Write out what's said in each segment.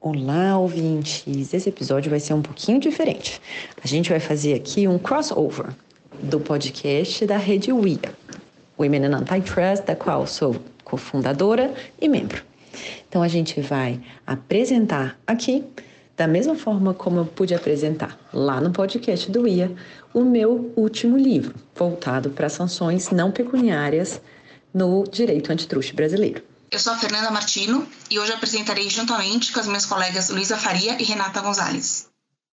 Olá, ouvintes! Esse episódio vai ser um pouquinho diferente. A gente vai fazer aqui um crossover do podcast da rede WIA, Women in Antitrust, da qual sou cofundadora e membro. Então, a gente vai apresentar aqui, da mesma forma como eu pude apresentar lá no podcast do WIA, o meu último livro, voltado para sanções não pecuniárias no direito antitruste brasileiro. Eu sou a Fernanda Martino e hoje apresentarei juntamente com as minhas colegas Luísa Faria e Renata Gonzalez.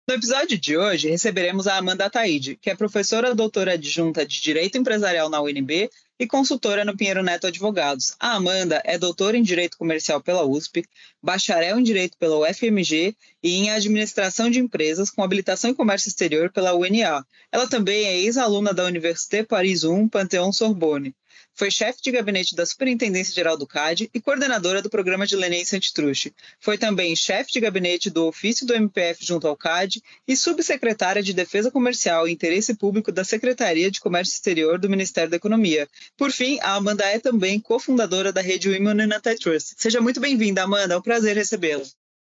No episódio de hoje, receberemos a Amanda Taide, que é professora doutora adjunta de Direito Empresarial na UNB e consultora no Pinheiro Neto Advogados. A Amanda é doutora em Direito Comercial pela USP, bacharel em Direito pela UFMG e em Administração de Empresas com habilitação em Comércio Exterior pela UNA. Ela também é ex-aluna da Université Paris 1 Pantheon Sorbonne. Foi chefe de gabinete da Superintendência Geral do CAD e coordenadora do programa de leniência antitruste. Foi também chefe de gabinete do ofício do MPF junto ao CAD e subsecretária de Defesa Comercial e Interesse Público da Secretaria de Comércio Exterior do Ministério da Economia. Por fim, a Amanda é também cofundadora da rede Women in Antitrust. Seja muito bem-vinda, Amanda. É um prazer recebê-la.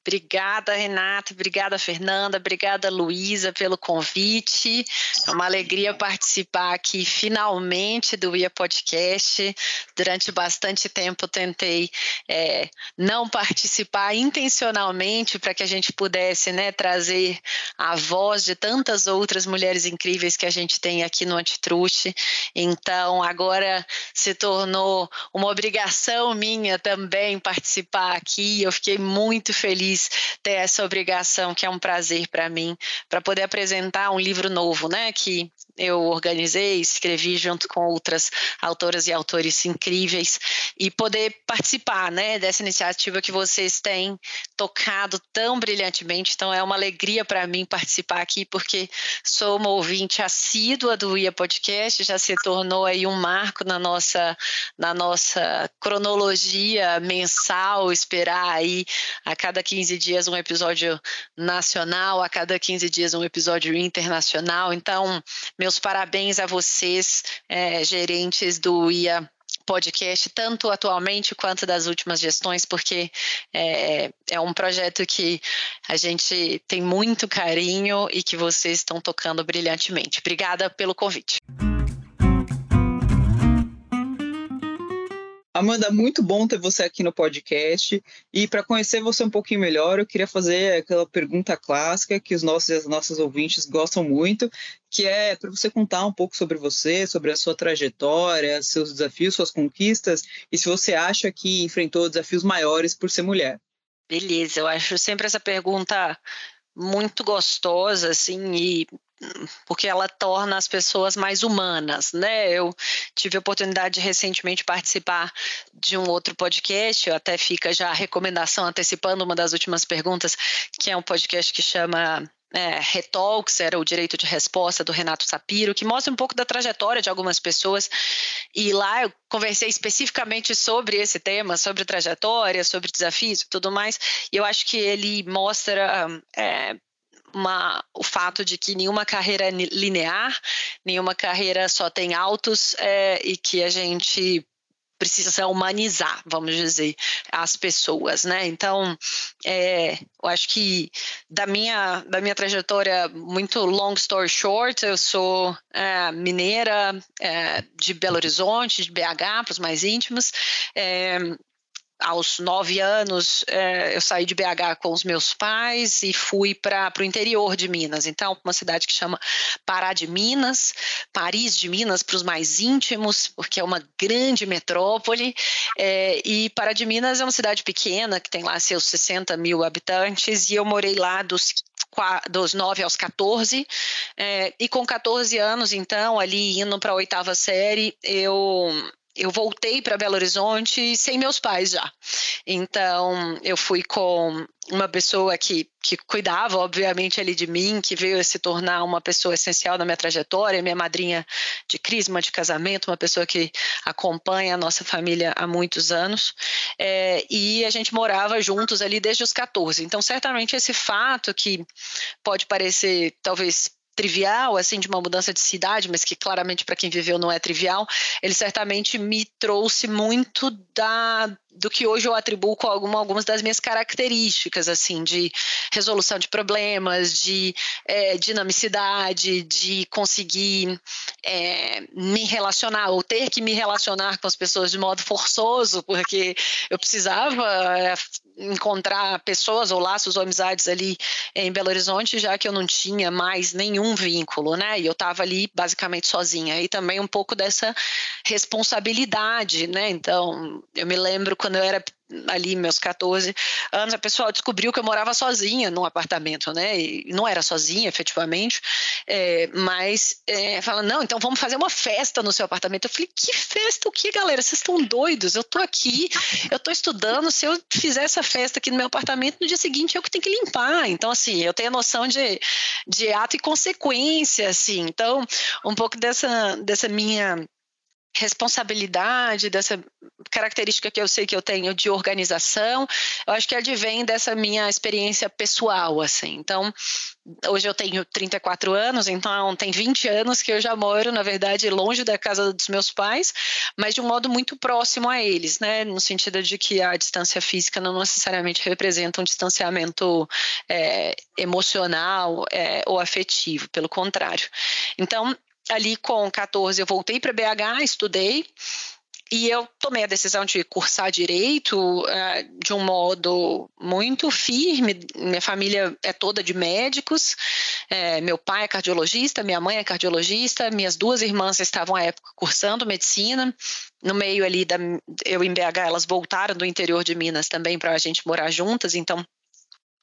Obrigada, Renata. Obrigada, Fernanda. Obrigada, Luísa, pelo convite. É uma alegria participar aqui finalmente do IA Podcast. Durante bastante tempo tentei é, não participar intencionalmente para que a gente pudesse né, trazer a voz de tantas outras mulheres incríveis que a gente tem aqui no Antitruste. Então, agora se tornou uma obrigação minha também participar aqui. Eu fiquei muito feliz ter essa obrigação, que é um prazer para mim, para poder apresentar um livro novo, né? Que eu organizei, escrevi junto com outras autoras e autores incríveis e poder participar, né, dessa iniciativa que vocês têm tocado tão brilhantemente. Então é uma alegria para mim participar aqui porque sou uma ouvinte assídua do IA Podcast, já se tornou aí um marco na nossa na nossa cronologia mensal, esperar aí a cada 15 dias um episódio nacional, a cada 15 dias um episódio internacional. Então, meus parabéns a vocês, é, gerentes do IA podcast, tanto atualmente quanto das últimas gestões, porque é, é, um projeto que a gente tem muito carinho e que vocês estão tocando brilhantemente. Obrigada pelo convite. Amanda, muito bom ter você aqui no podcast. E para conhecer você um pouquinho melhor, eu queria fazer aquela pergunta clássica que os nossos e as nossas ouvintes gostam muito, que é para você contar um pouco sobre você, sobre a sua trajetória, seus desafios, suas conquistas, e se você acha que enfrentou desafios maiores por ser mulher. Beleza, eu acho sempre essa pergunta muito gostosa, assim, e porque ela torna as pessoas mais humanas, né? Eu tive a oportunidade de recentemente participar de um outro podcast, até fica já a recomendação antecipando uma das últimas perguntas, que é um podcast que chama é, Retalks, era o direito de resposta do Renato Sapiro, que mostra um pouco da trajetória de algumas pessoas. E lá eu conversei especificamente sobre esse tema, sobre trajetória, sobre desafios e tudo mais. E eu acho que ele mostra é, uma, o fato de que nenhuma carreira é linear, nenhuma carreira só tem altos é, e que a gente precisa humanizar, vamos dizer, as pessoas, né? Então, é, eu acho que da minha, da minha trajetória, muito long story short, eu sou é, mineira é, de Belo Horizonte, de BH, para os mais íntimos. Aos nove anos, é, eu saí de BH com os meus pais e fui para o interior de Minas. Então, uma cidade que chama Pará de Minas, Paris de Minas para os mais íntimos, porque é uma grande metrópole. É, e Pará de Minas é uma cidade pequena, que tem lá seus 60 mil habitantes, e eu morei lá dos dos 9 aos 14, é, e com 14 anos, então, ali indo para a oitava série, eu eu voltei para Belo Horizonte sem meus pais já. Então, eu fui com uma pessoa que, que cuidava, obviamente, ali de mim, que veio a se tornar uma pessoa essencial na minha trajetória, minha madrinha de crisma, de casamento, uma pessoa que acompanha a nossa família há muitos anos. É, e a gente morava juntos ali desde os 14. Então, certamente, esse fato que pode parecer, talvez, trivial, assim, de uma mudança de cidade, mas que claramente para quem viveu não é trivial, ele certamente me trouxe muito da do que hoje eu atribuo com alguma, algumas das minhas características, assim, de resolução de problemas, de é, dinamicidade, de conseguir é, me relacionar ou ter que me relacionar com as pessoas de modo forçoso, porque eu precisava é, encontrar pessoas ou laços ou amizades ali em Belo Horizonte, já que eu não tinha mais nenhum vínculo, né? E eu estava ali basicamente sozinha. E também um pouco dessa responsabilidade, né? Então, eu me lembro quando eu era ali meus 14 anos, a pessoa descobriu que eu morava sozinha num apartamento, né? E não era sozinha, efetivamente, é, mas é, fala, não, então vamos fazer uma festa no seu apartamento. Eu falei, que festa o que, galera? Vocês estão doidos? Eu tô aqui, eu tô estudando, se eu fizer essa festa aqui no meu apartamento, no dia seguinte eu que tenho que limpar. Então, assim, eu tenho a noção de, de ato e consequência, assim. Então, um pouco dessa, dessa minha responsabilidade, dessa característica que eu sei que eu tenho de organização, eu acho que advém dessa minha experiência pessoal, assim. Então, hoje eu tenho 34 anos, então tem 20 anos que eu já moro, na verdade, longe da casa dos meus pais, mas de um modo muito próximo a eles, né? No sentido de que a distância física não necessariamente representa um distanciamento é, emocional é, ou afetivo, pelo contrário. Então, ali com 14 eu voltei para BH, estudei e eu tomei a decisão de cursar direito uh, de um modo muito firme. Minha família é toda de médicos. É, meu pai é cardiologista, minha mãe é cardiologista, minhas duas irmãs estavam à época cursando medicina. No meio ali da eu em BH, elas voltaram do interior de Minas também para a gente morar juntas. Então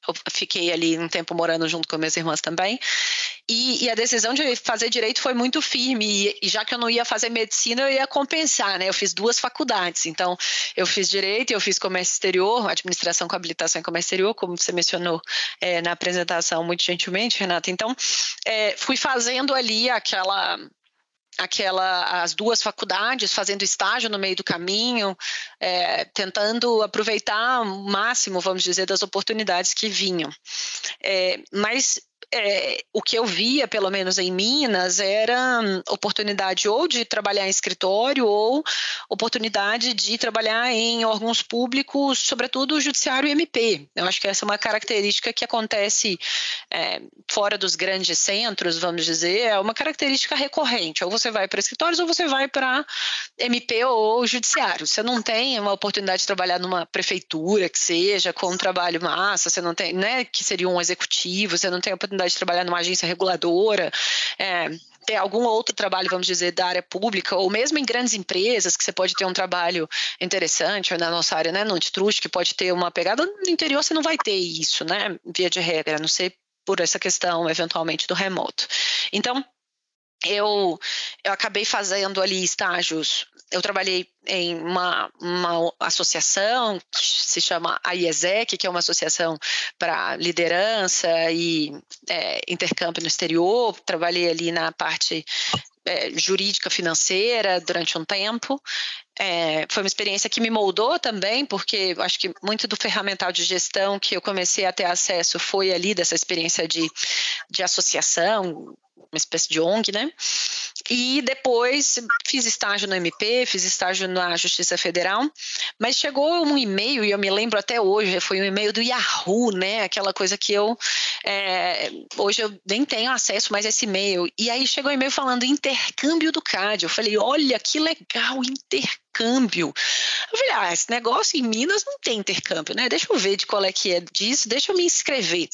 eu fiquei ali um tempo morando junto com minhas irmãs também. E, e, a decisão de fazer direito foi muito firme. E, e, já que eu não ia fazer medicina, eu ia compensar, né? Eu fiz duas faculdades. Então, eu fiz direito, eu fiz comércio exterior, administração com habilitação em comércio exterior, como você mencionou é, na apresentação muito gentilmente, Renata. Então, é, fui fazendo ali aquela aquela as duas faculdades, fazendo estágio no meio do caminho, é, tentando aproveitar o máximo, vamos dizer, das oportunidades que vinham. É, mas é, o que eu via, pelo menos em Minas, era hum, oportunidade ou de trabalhar em escritório ou oportunidade de trabalhar em órgãos públicos, sobretudo o judiciário e MP. Eu acho que essa é uma característica que acontece é, fora dos grandes centros, vamos dizer, é uma característica recorrente. Ou você vai para escritórios ou você vai para MP ou judiciário. Você não tem uma oportunidade de trabalhar numa prefeitura que seja com um trabalho massa, você não tem, né, que seria um executivo, você não tem a oportunidade oportunidade de trabalhar numa agência reguladora, é, ter algum outro trabalho, vamos dizer, da área pública, ou mesmo em grandes empresas, que você pode ter um trabalho interessante, na nossa área, né, no antitruste, que pode ter uma pegada, no interior você não vai ter isso, né, via de regra, não ser por essa questão, eventualmente, do remoto. Então, eu, eu acabei fazendo ali estágios. Eu trabalhei em uma, uma associação que se chama AIESEC, que é uma associação para liderança e é, intercâmbio no exterior. Trabalhei ali na parte é, jurídica financeira durante um tempo. É, foi uma experiência que me moldou também, porque acho que muito do ferramental de gestão que eu comecei a ter acesso foi ali dessa experiência de, de associação, uma espécie de ONG, né? E depois fiz estágio no MP, fiz estágio na Justiça Federal, mas chegou um e-mail, e eu me lembro até hoje, foi um e-mail do Yahoo, né? Aquela coisa que eu é, hoje eu nem tenho acesso mais a esse e-mail. E aí chegou um e-mail falando intercâmbio do CAD. Eu falei, olha que legal, intercâmbio. Eu falei, ah, esse negócio em Minas não tem intercâmbio, né? Deixa eu ver de qual é que é disso, deixa eu me inscrever.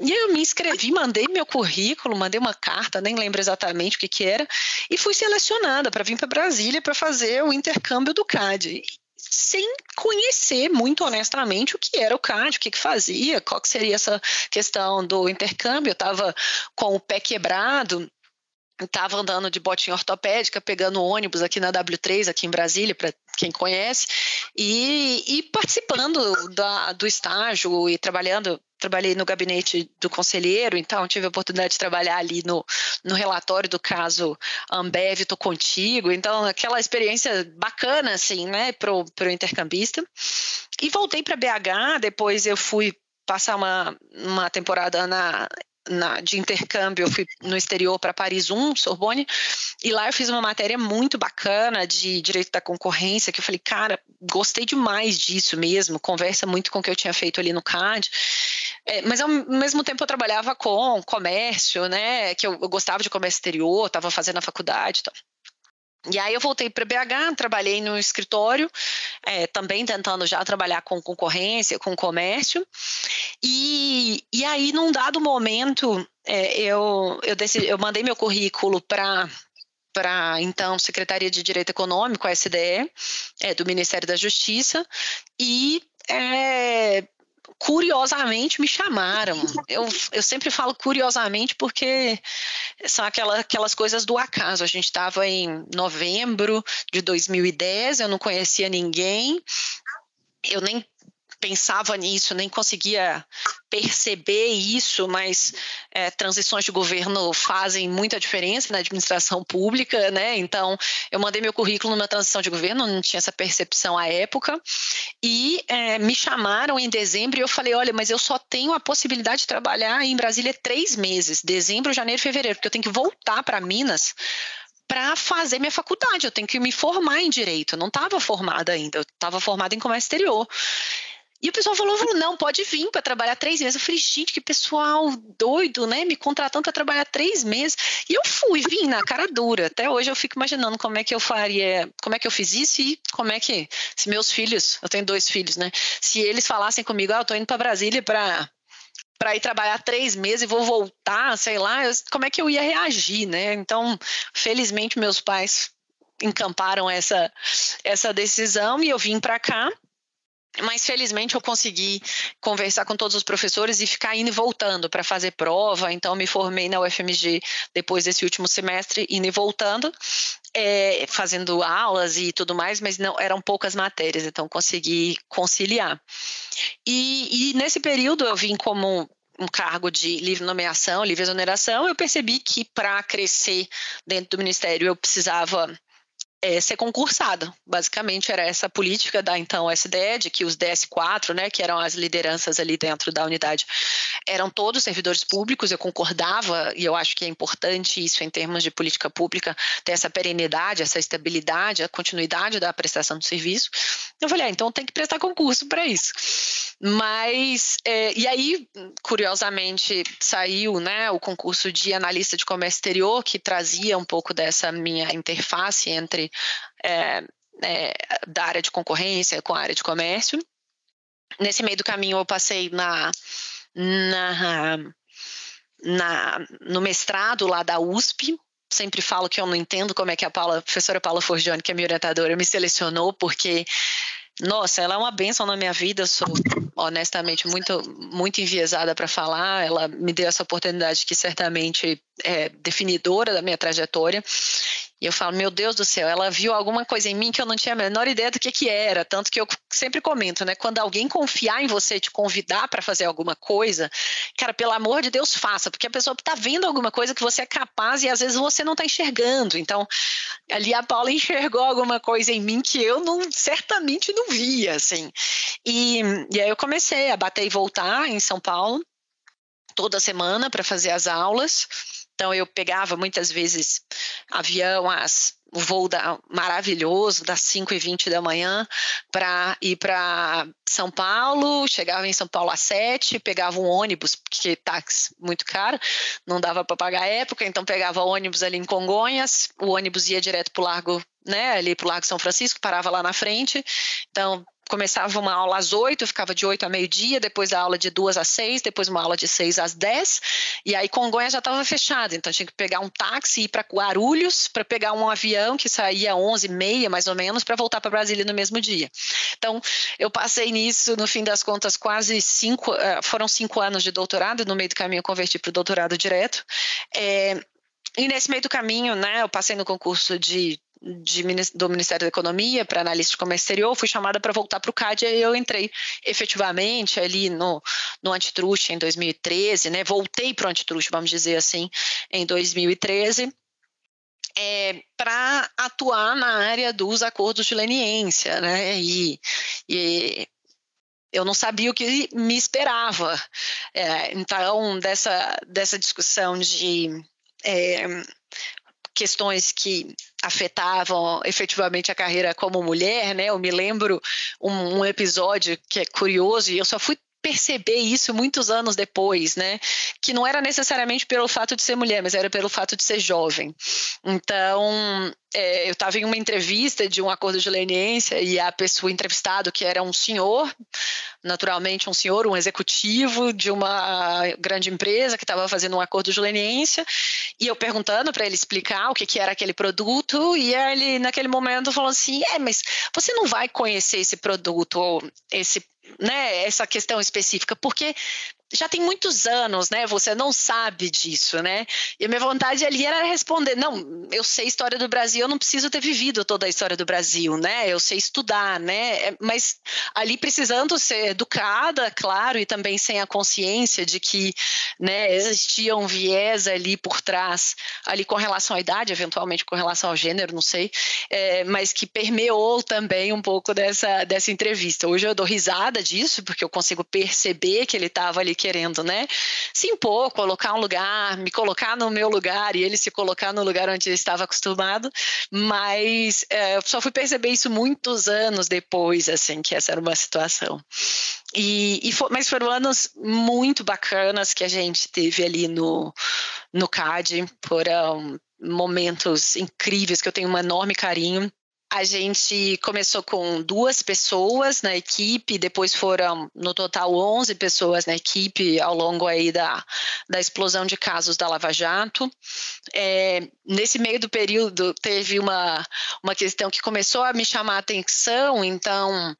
E eu me inscrevi, mandei meu currículo, mandei uma carta, nem lembro exatamente o que, que era, e fui selecionada para vir para Brasília para fazer o intercâmbio do CAD sem conhecer muito honestamente o que era o CAD, o que, que fazia, qual que seria essa questão do intercâmbio. Eu estava com o pé quebrado, estava andando de botinha ortopédica, pegando ônibus aqui na W3, aqui em Brasília, para quem conhece, e, e participando da, do estágio e trabalhando trabalhei no gabinete do conselheiro, então tive a oportunidade de trabalhar ali no, no relatório do caso Ambev, estou contigo, então aquela experiência bacana, assim, né, pro, pro intercambista. E voltei para BH, depois eu fui passar uma, uma temporada na na, de intercâmbio, eu fui no exterior para Paris 1, Sorbonne, e lá eu fiz uma matéria muito bacana de direito da concorrência, que eu falei, cara, gostei demais disso mesmo, conversa muito com o que eu tinha feito ali no CAD. É, mas ao mesmo tempo eu trabalhava com comércio, né? Que eu, eu gostava de comércio exterior, estava fazendo a faculdade e tal. E aí eu voltei para BH, trabalhei no escritório, é, também tentando já trabalhar com concorrência, com comércio. E, e aí, num dado momento, é, eu, eu, decidi, eu mandei meu currículo para para então Secretaria de Direito Econômico, a SDE, é, do Ministério da Justiça, e é, curiosamente me chamaram. Eu, eu sempre falo curiosamente porque são aquelas, aquelas coisas do acaso. A gente estava em novembro de 2010, eu não conhecia ninguém, eu nem pensava nisso, nem conseguia perceber isso, mas é, transições de governo fazem muita diferença na administração pública, né? Então, eu mandei meu currículo numa transição de governo, não tinha essa percepção à época, e é, me chamaram em dezembro e eu falei: olha, mas eu só tenho a possibilidade de trabalhar em Brasília três meses, dezembro, janeiro, fevereiro, porque eu tenho que voltar para Minas para fazer minha faculdade. Eu tenho que me formar em direito. Eu não estava formada ainda, eu estava formada em comércio exterior. E o pessoal falou, não, pode vir para trabalhar três meses. Eu falei, gente, que pessoal doido, né? Me contratando para trabalhar três meses. E eu fui, vim na cara dura. Até hoje eu fico imaginando como é que eu faria, como é que eu fiz isso e como é que, se meus filhos, eu tenho dois filhos, né? Se eles falassem comigo, ah, eu tô indo para Brasília para para ir trabalhar três meses e vou voltar, sei lá, eu, como é que eu ia reagir, né? Então, felizmente, meus pais encamparam essa, essa decisão e eu vim para cá mas felizmente eu consegui conversar com todos os professores e ficar indo e voltando para fazer prova. Então me formei na UFMG depois desse último semestre, indo e voltando, é, fazendo aulas e tudo mais, mas não eram poucas matérias, então consegui conciliar. E, e nesse período eu vim como um cargo de livre nomeação, livre exoneração, eu percebi que para crescer dentro do ministério eu precisava é, ser concursada. Basicamente era essa política da então SDE, de que os DS4, né, que eram as lideranças ali dentro da unidade, eram todos servidores públicos. Eu concordava e eu acho que é importante isso em termos de política pública ter essa perenidade, essa estabilidade, a continuidade da prestação do serviço. Eu falei, ah, então tem que prestar concurso para isso. Mas é, e aí, curiosamente, saiu, né, o concurso de analista de comércio exterior que trazia um pouco dessa minha interface entre é, é, da área de concorrência com a área de comércio. Nesse meio do caminho, eu passei na, na, na, no mestrado lá da USP. Sempre falo que eu não entendo como é que a, Paula, a professora Paula Forgione, que é minha orientadora, me selecionou, porque nossa, ela é uma bênção na minha vida. Sou honestamente muito, muito enviesada para falar. Ela me deu essa oportunidade que certamente é definidora da minha trajetória. E eu falo, meu Deus do céu, ela viu alguma coisa em mim que eu não tinha a menor ideia do que, que era. Tanto que eu sempre comento, né? Quando alguém confiar em você, te convidar para fazer alguma coisa, cara, pelo amor de Deus, faça, porque a pessoa está vendo alguma coisa que você é capaz e às vezes você não está enxergando. Então, ali a Paula enxergou alguma coisa em mim que eu não certamente não via, assim. E, e aí eu comecei a bater e voltar em São Paulo toda semana para fazer as aulas. Então eu pegava muitas vezes avião o voo da, maravilhoso das 5 e 20 da manhã para ir para São Paulo, chegava em São Paulo às 7, pegava um ônibus, porque táxi muito caro, não dava para pagar a época, então pegava ônibus ali em Congonhas, o ônibus ia direto para o Largo, né, ali para o Largo São Francisco, parava lá na frente, então começava uma aula às oito, ficava de oito a meio-dia, depois a aula de duas às seis, depois uma aula de seis às dez, e aí Congonha já estava fechada, então tinha que pegar um táxi e ir para Guarulhos para pegar um avião que saía onze e meia, mais ou menos, para voltar para Brasília no mesmo dia. Então, eu passei nisso, no fim das contas, quase cinco, eh, foram cinco anos de doutorado, no meio do caminho eu converti para o doutorado direto, é, e nesse meio do caminho, né, eu passei no concurso de de, do Ministério da Economia para analista de comércio exterior, fui chamada para voltar para o CAD e eu entrei efetivamente ali no, no antitruste em 2013, né? Voltei para o antitruste, vamos dizer assim, em 2013. É, para atuar na área dos acordos de leniência, né? E, e eu não sabia o que me esperava. É, então, dessa, dessa discussão de é, questões que afetavam efetivamente a carreira como mulher, né? Eu me lembro um, um episódio que é curioso e eu só fui perceber isso muitos anos depois, né? Que não era necessariamente pelo fato de ser mulher, mas era pelo fato de ser jovem. Então, é, eu estava em uma entrevista de um acordo de leniência e a pessoa entrevistado, que era um senhor, naturalmente um senhor, um executivo de uma grande empresa que estava fazendo um acordo de leniência, e eu perguntando para ele explicar o que, que era aquele produto, e ele, naquele momento, falou assim: é, mas você não vai conhecer esse produto ou esse né, essa questão específica, porque já tem muitos anos, né? Você não sabe disso, né? E a minha vontade ali era responder: não, eu sei história do Brasil, eu não preciso ter vivido toda a história do Brasil, né? Eu sei estudar, né? É, mas ali precisando ser educada, claro, e também sem a consciência de que, né, existia um viés ali por trás, ali com relação à idade, eventualmente com relação ao gênero, não sei, é, mas que permeou também um pouco dessa, dessa entrevista. Hoje eu dou risada disso, porque eu consigo perceber que ele estava ali querendo, né? Se impor, colocar um lugar, me colocar no meu lugar e ele se colocar no lugar onde ele estava acostumado, mas é, só fui perceber isso muitos anos depois, assim, que essa era uma situação. E, e for, mas foram anos muito bacanas que a gente teve ali no, no CAD, foram momentos incríveis que eu tenho um enorme carinho a gente começou com duas pessoas na equipe, depois foram no total 11 pessoas na equipe ao longo aí da, da explosão de casos da Lava Jato. É, nesse meio do período teve uma, uma questão que começou a me chamar a atenção, então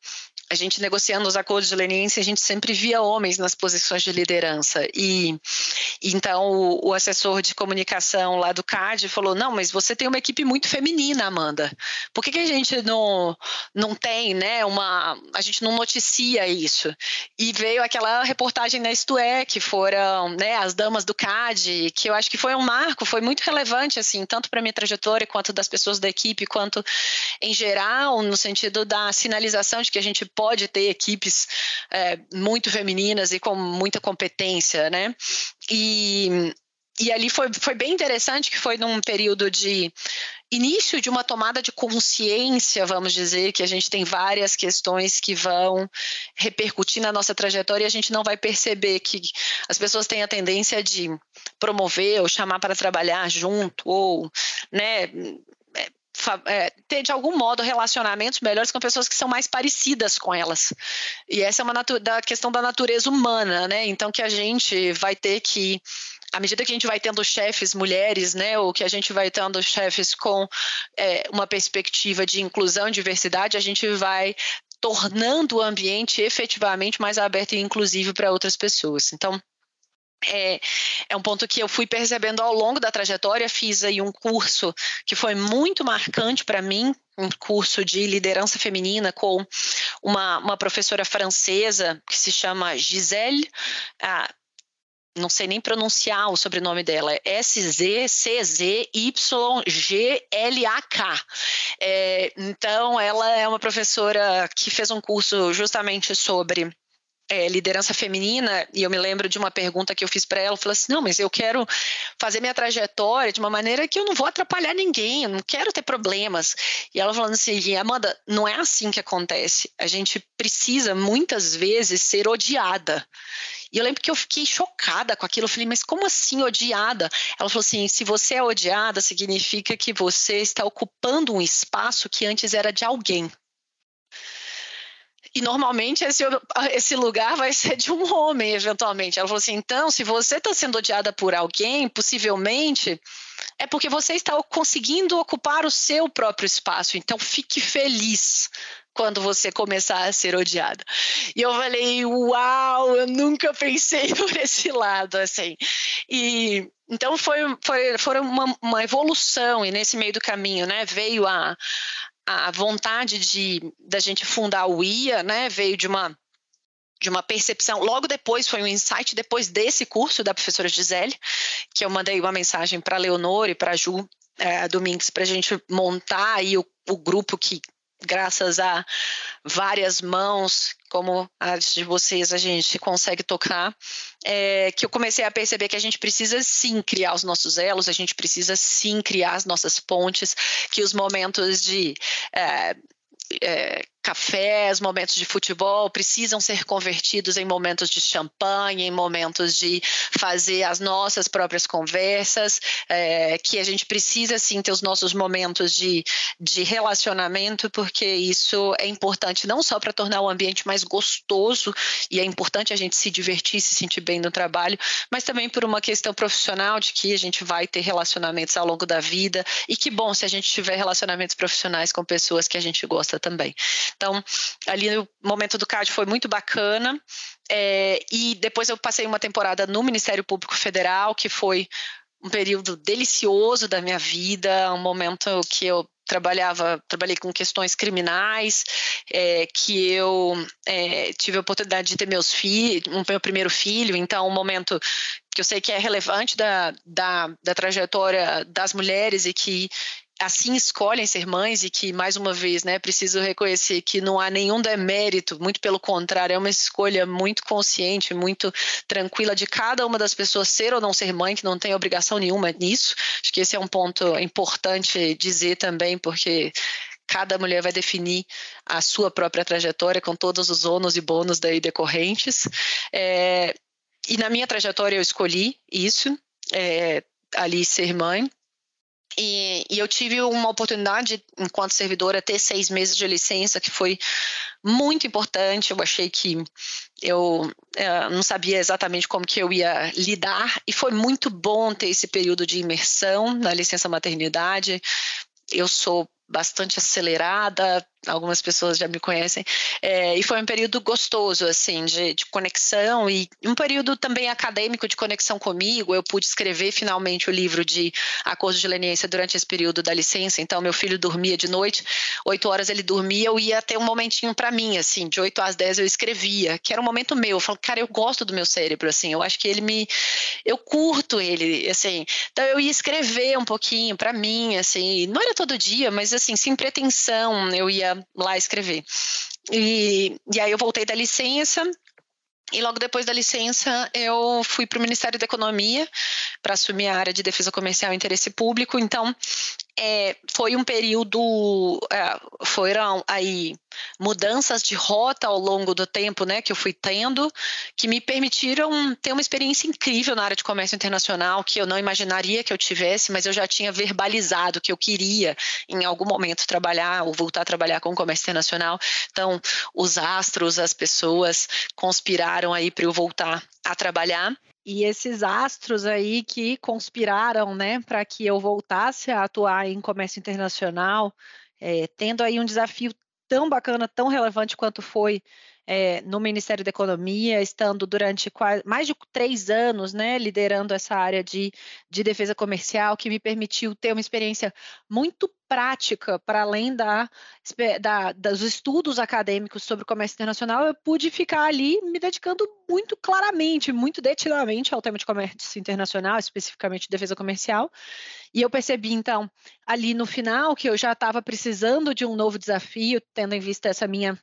a gente negociando os acordos de leniência, a gente sempre via homens nas posições de liderança. E então o, o, assessor de comunicação lá do CAD falou: não, mas você tem uma equipe muito feminina, Amanda. Por que, que a gente não, não tem, né? Uma, a gente não noticia isso? E veio aquela reportagem na Isto é, que foram né, as damas do CAD, que eu acho que foi um marco, foi muito relevante, assim, tanto para minha trajetória quanto das pessoas da equipe, quanto em geral, no sentido da sinalização de que a gente pode ter equipes é, muito femininas e com muita competência, né? E, e ali foi, foi bem interessante que foi num período de início de uma tomada de consciência, vamos dizer, que a gente tem várias questões que vão repercutir na nossa trajetória e a gente não vai perceber que as pessoas têm a tendência de promover ou chamar para trabalhar junto ou, né, é, ter de algum modo relacionamentos melhores com pessoas que são mais parecidas com elas. E essa é uma da questão da natureza humana, né? Então que a gente vai ter que à medida que a gente vai tendo chefes mulheres, né, ou que a gente vai tendo chefes com é, uma perspectiva de inclusão e diversidade, a gente vai tornando o ambiente efetivamente mais aberto e inclusivo para outras pessoas. Então, é, é, um ponto que eu fui percebendo ao longo da trajetória. Fiz aí um curso que foi muito marcante para mim, um curso de liderança feminina com uma, uma professora francesa que se chama Gisele. Ah, não sei nem pronunciar o sobrenome dela, é S-Z-C-Z-Y-G-L-A-K. É, então, ela é uma professora que fez um curso justamente sobre é, liderança feminina, e eu me lembro de uma pergunta que eu fiz para ela, eu falei assim, não, mas eu quero fazer minha trajetória de uma maneira que eu não vou atrapalhar ninguém, eu não quero ter problemas. E ela falando assim, Amanda, não é assim que acontece. A gente precisa, muitas vezes, ser odiada. E eu lembro que eu fiquei chocada com aquilo. Eu falei, mas como assim odiada? Ela falou assim: se você é odiada, significa que você está ocupando um espaço que antes era de alguém. E normalmente esse, esse lugar vai ser de um homem, eventualmente. Ela falou assim: então, se você está sendo odiada por alguém, possivelmente é porque você está conseguindo ocupar o seu próprio espaço. Então, fique feliz quando você começar a ser odiada. E eu falei, uau, eu nunca pensei por esse lado, assim. E então foi, foi, foi uma, uma evolução, e nesse meio do caminho, né, veio a, a vontade de da gente fundar o IA, né, veio de uma de uma percepção. Logo depois foi um insight depois desse curso da professora Gisele, que eu mandei uma mensagem para Leonor e para Ju é, Domingues para a gente montar aí o, o grupo que graças a várias mãos, como as de vocês, a gente consegue tocar, é, que eu comecei a perceber que a gente precisa sim criar os nossos elos, a gente precisa sim criar as nossas pontes, que os momentos de é, é, cafés, momentos de futebol precisam ser convertidos em momentos de champanhe, em momentos de fazer as nossas próprias conversas, é, que a gente precisa sim ter os nossos momentos de, de relacionamento, porque isso é importante não só para tornar o ambiente mais gostoso, e é importante a gente se divertir, se sentir bem no trabalho, mas também por uma questão profissional de que a gente vai ter relacionamentos ao longo da vida, e que bom se a gente tiver relacionamentos profissionais com pessoas que a gente gosta também. Então, ali no momento do CAD foi muito bacana. É, e depois eu passei uma temporada no Ministério Público Federal, que foi um período delicioso da minha vida, um momento que eu trabalhava, trabalhei com questões criminais, é, que eu é, tive a oportunidade de ter meus filhos, meu primeiro filho, então um momento que eu sei que é relevante da, da, da trajetória das mulheres e que assim escolhem ser mães e que, mais uma vez, né, preciso reconhecer que não há nenhum demérito, muito pelo contrário, é uma escolha muito consciente, muito tranquila de cada uma das pessoas ser ou não ser mãe, que não tem obrigação nenhuma nisso. Acho que esse é um ponto importante dizer também, porque cada mulher vai definir a sua própria trajetória com todos os ônus e bônus daí decorrentes. É, e na minha trajetória eu escolhi isso, é, ali ser mãe, e, e, eu tive uma oportunidade, enquanto servidora, ter seis meses de licença, que foi muito importante. Eu achei que eu é, não sabia exatamente como que eu ia lidar, e foi muito bom ter esse período de imersão na licença maternidade. Eu sou bastante acelerada, algumas pessoas já me conhecem, é, e foi um período gostoso, assim, de, de, conexão e um período também acadêmico de conexão comigo. Eu pude escrever finalmente o livro de Acordo de Leniência durante esse período da licença. Então, meu filho dormia de noite, oito horas ele dormia, eu ia ter um momentinho para mim, assim, de oito às dez eu escrevia, que era um momento meu. Eu falo, cara, eu gosto do meu cérebro, assim, eu acho que ele me, eu curto ele, assim. Então, eu ia escrever um pouquinho para mim, assim, não era todo dia, mas assim, sem pretensão, eu ia lá escrever. E, e aí eu voltei da licença, e logo depois da licença, eu fui para o Ministério da Economia para assumir a área de defesa comercial e interesse público. Então, é, foi um período, é, foram aí mudanças de rota ao longo do tempo, né, que eu fui tendo, que me permitiram ter uma experiência incrível na área de comércio internacional, que eu não imaginaria que eu tivesse, mas eu já tinha verbalizado que eu queria em algum momento trabalhar ou voltar a trabalhar com o comércio internacional. Então, os astros, as pessoas conspiraram aí para eu voltar a trabalhar. E esses astros aí que conspiraram, né, para que eu voltasse a atuar em comércio internacional, é, tendo aí um desafio tão bacana, tão relevante quanto foi é, no Ministério da Economia, estando durante quase, mais de três anos, né, liderando essa área de, de defesa comercial, que me permitiu ter uma experiência muito prática, para além da, da, dos estudos acadêmicos sobre comércio internacional, eu pude ficar ali me dedicando muito claramente, muito detidamente ao tema de comércio internacional, especificamente defesa comercial. E eu percebi, então, ali no final, que eu já estava precisando de um novo desafio, tendo em vista essa minha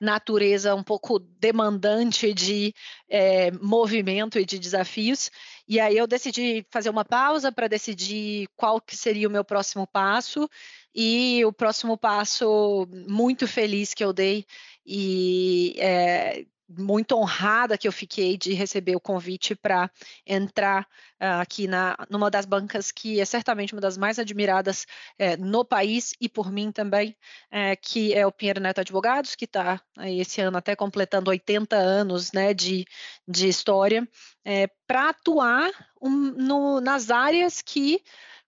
natureza um pouco demandante de é, movimento e de desafios. E aí eu decidi fazer uma pausa para decidir qual que seria o meu próximo passo. E o próximo passo muito feliz que eu dei e é, muito honrada que eu fiquei de receber o convite para entrar uh, aqui na numa das bancas que é certamente uma das mais admiradas uh, no país e por mim também, uh, que é o Pinheiro Neto Advogados, que está esse ano até completando 80 anos né, de, de história, eh, para atuar um, no, nas áreas que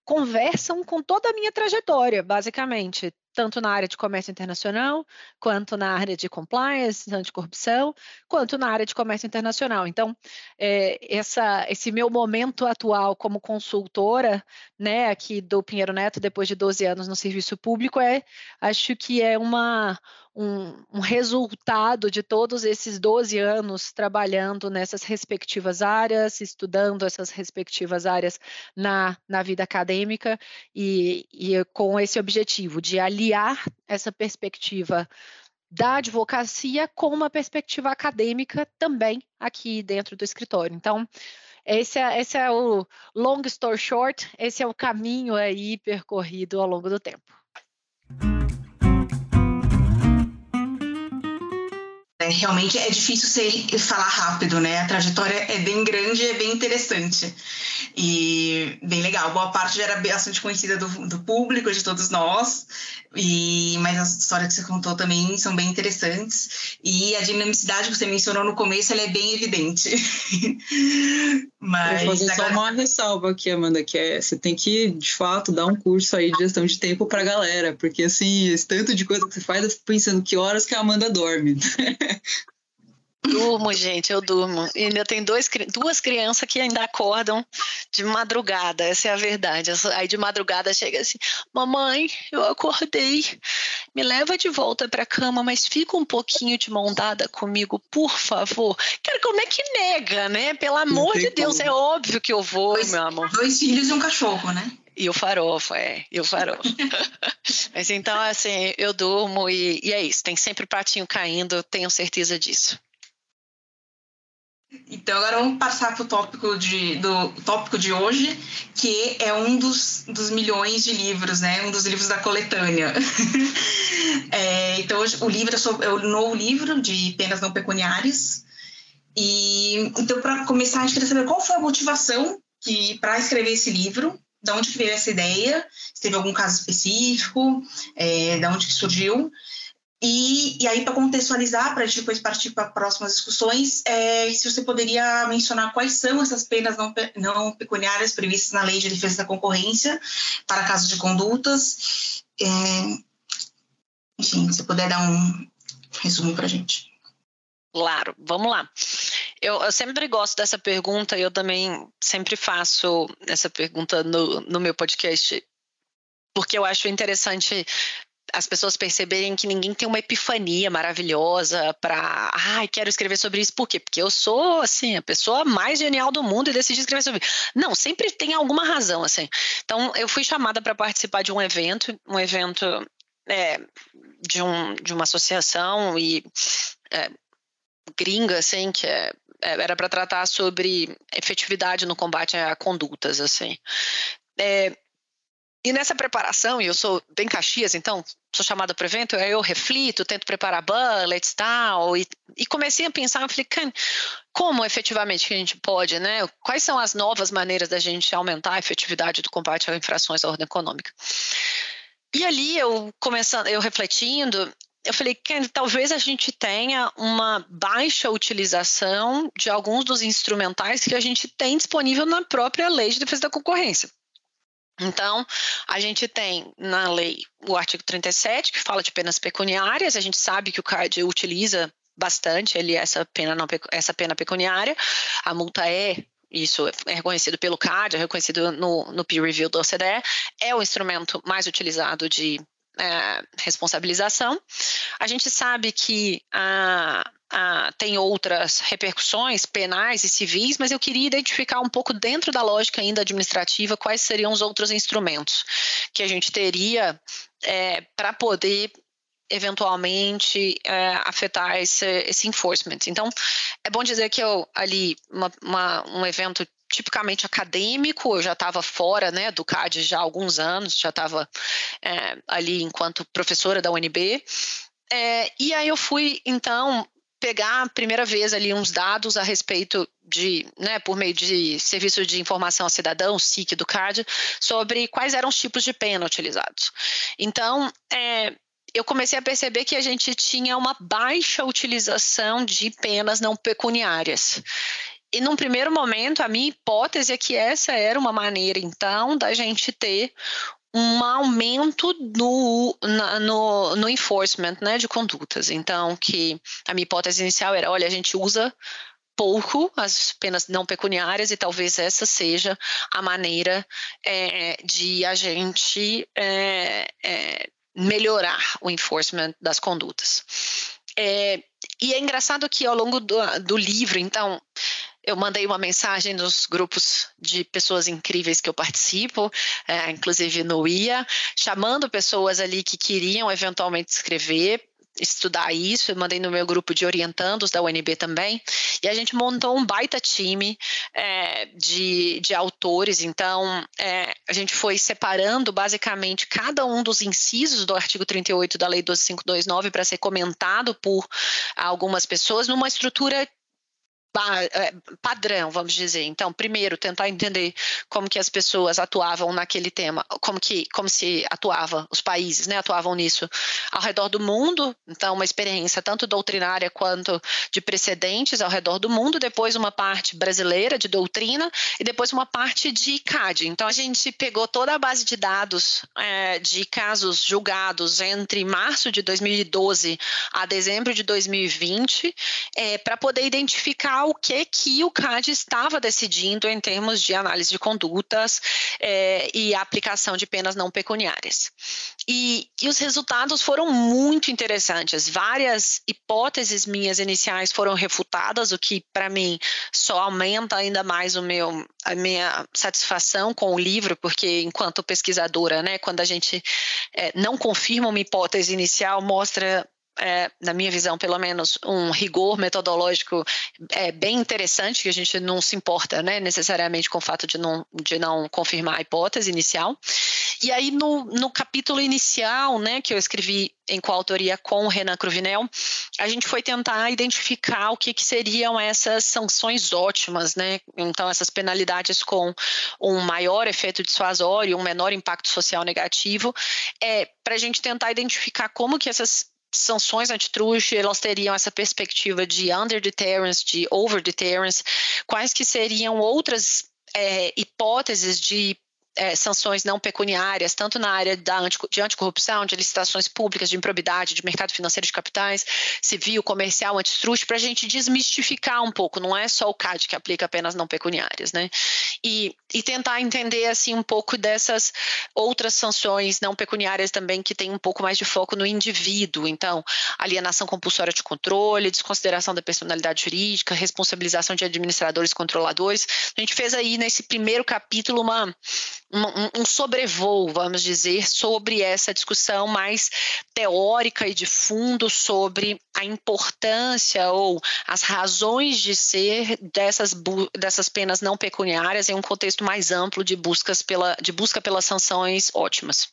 conversam com toda a minha trajetória, basicamente, tanto na área de comércio internacional, quanto na área de compliance, anticorrupção, quanto na área de comércio internacional. Então, é, essa, esse meu momento atual como consultora, né, aqui do Pinheiro Neto, depois de 12 anos no serviço público, é, acho que é uma, um, um, resultado de todos esses 12 anos trabalhando nessas respectivas áreas, estudando essas respectivas áreas na, na vida acadêmica e, e com esse objetivo de aliar essa perspectiva da advocacia com uma perspectiva acadêmica também aqui dentro do escritório. Então, esse é, esse é o long story short, esse é o caminho aí percorrido ao longo do tempo. É, realmente é difícil ser, falar rápido, né? A trajetória é bem grande e é bem interessante. E bem legal. Boa parte já era bastante conhecida do, do público, de todos nós. E, mas as histórias que você contou também são bem interessantes. E a dinamicidade que você mencionou no começo ela é bem evidente. mas Vou fazer agora... só uma ressalva aqui, Amanda, que é você tem que, de fato, dar um curso aí de gestão de tempo para a galera. Porque, assim, esse tanto de coisa que você faz, eu fico pensando que horas que a Amanda dorme. Durmo, gente, eu durmo. E ainda tem dois, duas crianças que ainda acordam de madrugada, essa é a verdade. Aí de madrugada chega assim: Mamãe, eu acordei, me leva de volta para a cama, mas fica um pouquinho de mão dada comigo, por favor. Cara, como é que nega, né? Pelo amor de Deus, como. é óbvio que eu vou, dois, meu amor. Dois filhos e um cachorro, né? E o farofa, é, e o farofa. Mas então, assim, eu durmo e, e, é isso. Tem sempre pratinho caindo, tenho certeza disso. Então agora vamos passar para o tópico de, do tópico de hoje, que é um dos, dos milhões de livros, né? Um dos livros da coletânea. é, então hoje, o livro é, sobre, é o novo livro de penas não pecuniárias. E então para começar a gente queria saber qual foi a motivação que para escrever esse livro, de onde veio essa ideia, se teve algum caso específico, é, de onde que surgiu. E, e aí, para contextualizar, para depois partir para próximas discussões, é, se você poderia mencionar quais são essas penas não, não pecuniárias previstas na Lei de Defesa da Concorrência para casos de condutas. É, enfim, se puder dar um resumo para a gente. Claro, vamos lá. Eu, eu, sempre gosto dessa pergunta e eu também sempre faço essa pergunta no, no meu podcast, porque eu acho interessante as pessoas perceberem que ninguém tem uma epifania maravilhosa para, ai, quero escrever sobre isso. Por quê? Porque eu sou, assim, a pessoa mais genial do mundo e decidi escrever sobre isso. Não, sempre tem alguma razão, assim. Então, eu fui chamada para participar de um evento, um evento é, de, um, de uma associação e é, gringa, assim, que é, era para tratar sobre efetividade no combate a condutas, assim. É, e nessa preparação, e eu sou bem Caxias, então sou chamada para o evento, aí eu reflito, tento preparar bullets tal, e, e comecei a pensar, eu falei, como efetivamente que a gente pode, né? Quais são as novas maneiras da gente aumentar a efetividade do combate a infrações à ordem econômica? E ali eu começando, eu refletindo, eu falei que talvez a gente tenha uma baixa utilização de alguns dos instrumentais que a gente tem disponível na própria lei de defesa da concorrência. Então, a gente tem na lei o artigo 37, que fala de penas pecuniárias, a gente sabe que o CAD utiliza bastante ele essa pena não essa pena pecuniária. A multa é isso é reconhecido pelo CAD, é reconhecido no, no peer review do OCDE, é o instrumento mais utilizado de é, responsabilização. A gente sabe que a, a, tem outras repercussões penais e civis, mas eu queria identificar um pouco dentro da lógica ainda administrativa quais seriam os outros instrumentos que a gente teria é, para poder eventualmente é, afetar esse, esse enforcement. Então, é bom dizer que eu ali, uma, uma, um evento tipicamente acadêmico, eu já estava fora né, do CAD já há alguns anos, já estava é, ali enquanto professora da UNB, é, e aí eu fui, então, pegar a primeira vez ali uns dados a respeito de, né, por meio de Serviço de Informação ao Cidadão, SIC do CAD, sobre quais eram os tipos de pena utilizados. Então, é, eu comecei a perceber que a gente tinha uma baixa utilização de penas não pecuniárias. E num primeiro momento, a minha hipótese é que essa era uma maneira, então, da gente ter um aumento no, no, no enforcement né, de condutas. Então, que a minha hipótese inicial era, olha, a gente usa pouco as penas não pecuniárias e talvez essa seja a maneira é, de a gente é, é, melhorar o enforcement das condutas. É, e é engraçado que ao longo do, do livro, então, eu mandei uma mensagem nos grupos de pessoas incríveis que eu participo, é, inclusive no IA, chamando pessoas ali que queriam eventualmente escrever estudar isso, eu mandei no meu grupo de orientandos da UNB também, e a gente montou um baita time é, de, de autores, então é, a gente foi separando basicamente cada um dos incisos do artigo 38 da Lei 12529 para ser comentado por algumas pessoas numa estrutura padrão, vamos dizer. Então, primeiro, tentar entender como que as pessoas atuavam naquele tema, como que como se atuava os países, né, atuavam nisso ao redor do mundo. Então, uma experiência tanto doutrinária quanto de precedentes ao redor do mundo. Depois, uma parte brasileira de doutrina e depois uma parte de CAD. Então, a gente pegou toda a base de dados é, de casos julgados entre março de 2012 a dezembro de 2020 é, para poder identificar o que que o CAD estava decidindo em termos de análise de condutas é, e aplicação de penas não pecuniárias. E, e os resultados foram muito interessantes. Várias hipóteses minhas iniciais foram refutadas, o que para mim só aumenta ainda mais o meu, a minha satisfação com o livro, porque enquanto pesquisadora, né, quando a gente é, não confirma uma hipótese inicial, mostra é, na minha visão, pelo menos, um rigor metodológico é, bem interessante, que a gente não se importa né, necessariamente com o fato de não, de não confirmar a hipótese inicial. E aí, no, no capítulo inicial, né, que eu escrevi em coautoria com o Renan Cruvinel, a gente foi tentar identificar o que, que seriam essas sanções ótimas, né? Então, essas penalidades com um maior efeito dissuasório, um menor impacto social negativo, é, para a gente tentar identificar como que essas sanções antitruste, elas teriam essa perspectiva de under deterrence, de over deterrence, quais que seriam outras é, hipóteses de é, sanções não pecuniárias, tanto na área da anti, de anticorrupção, de licitações públicas, de improbidade, de mercado financeiro de capitais, civil, comercial, antitruste, para a gente desmistificar um pouco, não é só o CAD que aplica apenas não pecuniárias, né? E, e tentar entender, assim, um pouco dessas outras sanções não pecuniárias também que tem um pouco mais de foco no indivíduo, então, alienação compulsória de controle, desconsideração da personalidade jurídica, responsabilização de administradores e controladores. A gente fez aí nesse primeiro capítulo uma um, um sobrevoo, vamos dizer, sobre essa discussão mais teórica e de fundo sobre a importância ou as razões de ser dessas, dessas penas não pecuniárias em um contexto mais amplo de, buscas pela, de busca pelas sanções ótimas.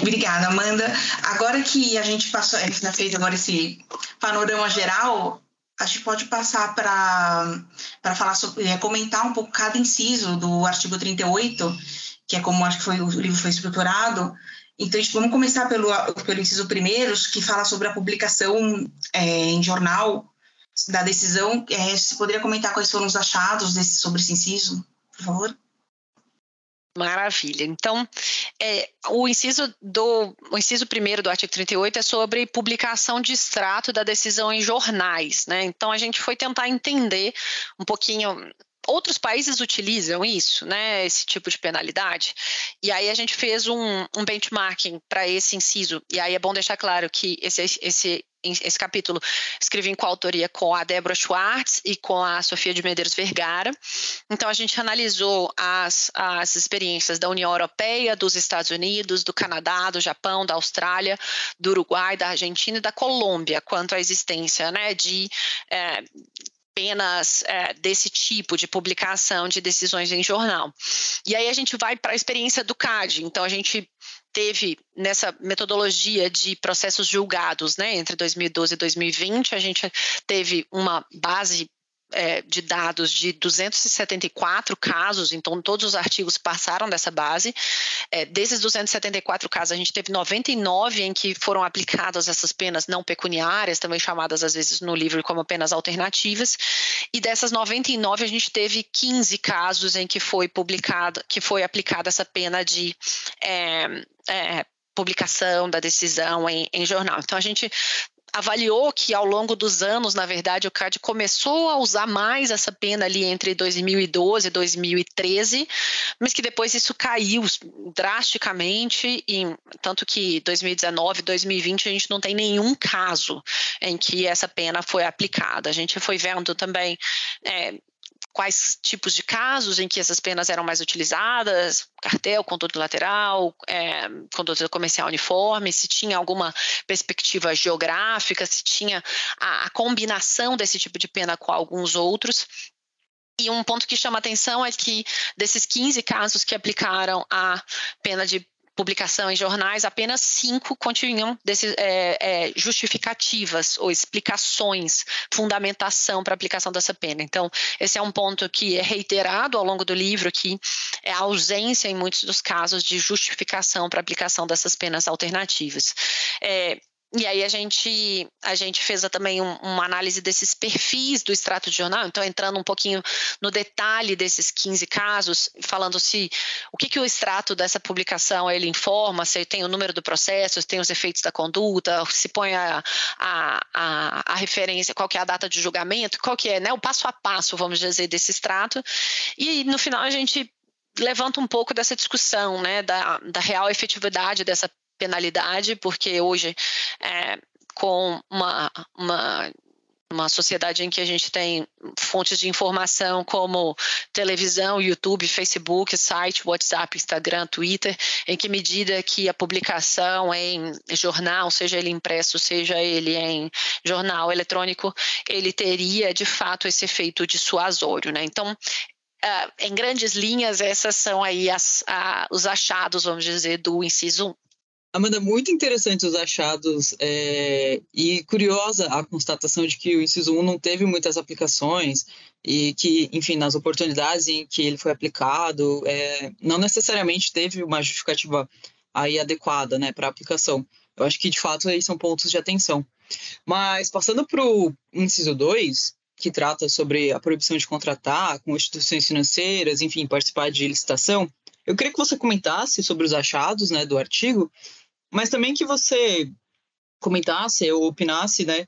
Obrigada, Amanda. Agora que a gente passou, a fez agora esse panorama geral, a gente pode passar para falar sobre, é, comentar um pouco cada inciso do artigo 38, que é como acho que foi, o livro foi estruturado. Então, gente, vamos começar pelo, pelo inciso primeiro, que fala sobre a publicação é, em jornal da decisão, é, você poderia comentar quais foram os achados desse, sobre esse inciso, por favor? Maravilha. Então, é, o inciso do o inciso primeiro do artigo 38 é sobre publicação de extrato da decisão em jornais, né? Então a gente foi tentar entender um pouquinho outros países utilizam isso, né, esse tipo de penalidade. E aí a gente fez um, um benchmarking para esse inciso. E aí é bom deixar claro que esse, esse esse capítulo escrevi em coautoria com a Débora Schwartz e com a Sofia de Medeiros Vergara. Então, a gente analisou as, as experiências da União Europeia, dos Estados Unidos, do Canadá, do Japão, da Austrália, do Uruguai, da Argentina e da Colômbia quanto à existência né, de é, penas é, desse tipo de publicação de decisões em jornal. E aí a gente vai para a experiência do CAD. Então a gente teve nessa metodologia de processos julgados, né, entre 2012 e 2020, a gente teve uma base é, de dados de 274 casos, então todos os artigos passaram dessa base. É, desses 274 casos, a gente teve 99 em que foram aplicadas essas penas não pecuniárias, também chamadas às vezes no livro como penas alternativas, e dessas 99 a gente teve 15 casos em que foi publicado, que foi aplicada essa pena de é, é, publicação da decisão em, em, jornal. Então, a gente avaliou que ao longo dos anos, na verdade, o CAD começou a usar mais essa pena ali entre 2012 e 2013, mas que depois isso caiu drasticamente, e, tanto que 2019, 2020 a gente não tem nenhum caso em que essa pena foi aplicada. A gente foi vendo também é, quais tipos de casos em que essas penas eram mais utilizadas, cartel, conduta lateral, é, conduta comercial uniforme, se tinha alguma perspectiva geográfica, se tinha a, a combinação desse tipo de pena com alguns outros. E um ponto que chama atenção é que desses 15 casos que aplicaram a pena de publicação em jornais, apenas cinco continham desse, é, é, justificativas ou explicações, fundamentação para a aplicação dessa pena. Então, esse é um ponto que é reiterado ao longo do livro, que é a ausência, em muitos dos casos, de justificação para a aplicação dessas penas alternativas. É, e aí a gente, a gente fez também um, uma análise desses perfis do extrato de jornal, então entrando um pouquinho no detalhe desses 15 casos, falando se o que, que o extrato dessa publicação ele informa, se tem o número do processo, se tem os efeitos da conduta, se põe a, a, a, a referência, qual que é a data de julgamento, qual que é né, o passo a passo, vamos dizer, desse extrato. E no final a gente levanta um pouco dessa discussão, né, da, da real efetividade dessa penalidade, porque hoje, é, com uma, uma uma sociedade em que a gente tem fontes de informação como televisão, YouTube, Facebook, site, WhatsApp, Instagram, Twitter, em que medida que a publicação em jornal, seja ele impresso, seja ele em jornal eletrônico, ele teria de fato esse efeito dissuasório, né? Então, em grandes linhas, essas são aí as, os achados, vamos dizer, do inciso 1. Amanda, muito interessante os achados é, e curiosa a constatação de que o inciso 1 não teve muitas aplicações e que, enfim, nas oportunidades em que ele foi aplicado, é, não necessariamente teve uma justificativa aí adequada né, para aplicação. Eu acho que, de fato, aí são pontos de atenção. Mas, passando para o inciso 2, que trata sobre a proibição de contratar com instituições financeiras, enfim, participar de licitação, eu queria que você comentasse sobre os achados né, do artigo mas também que você comentasse ou opinasse, né,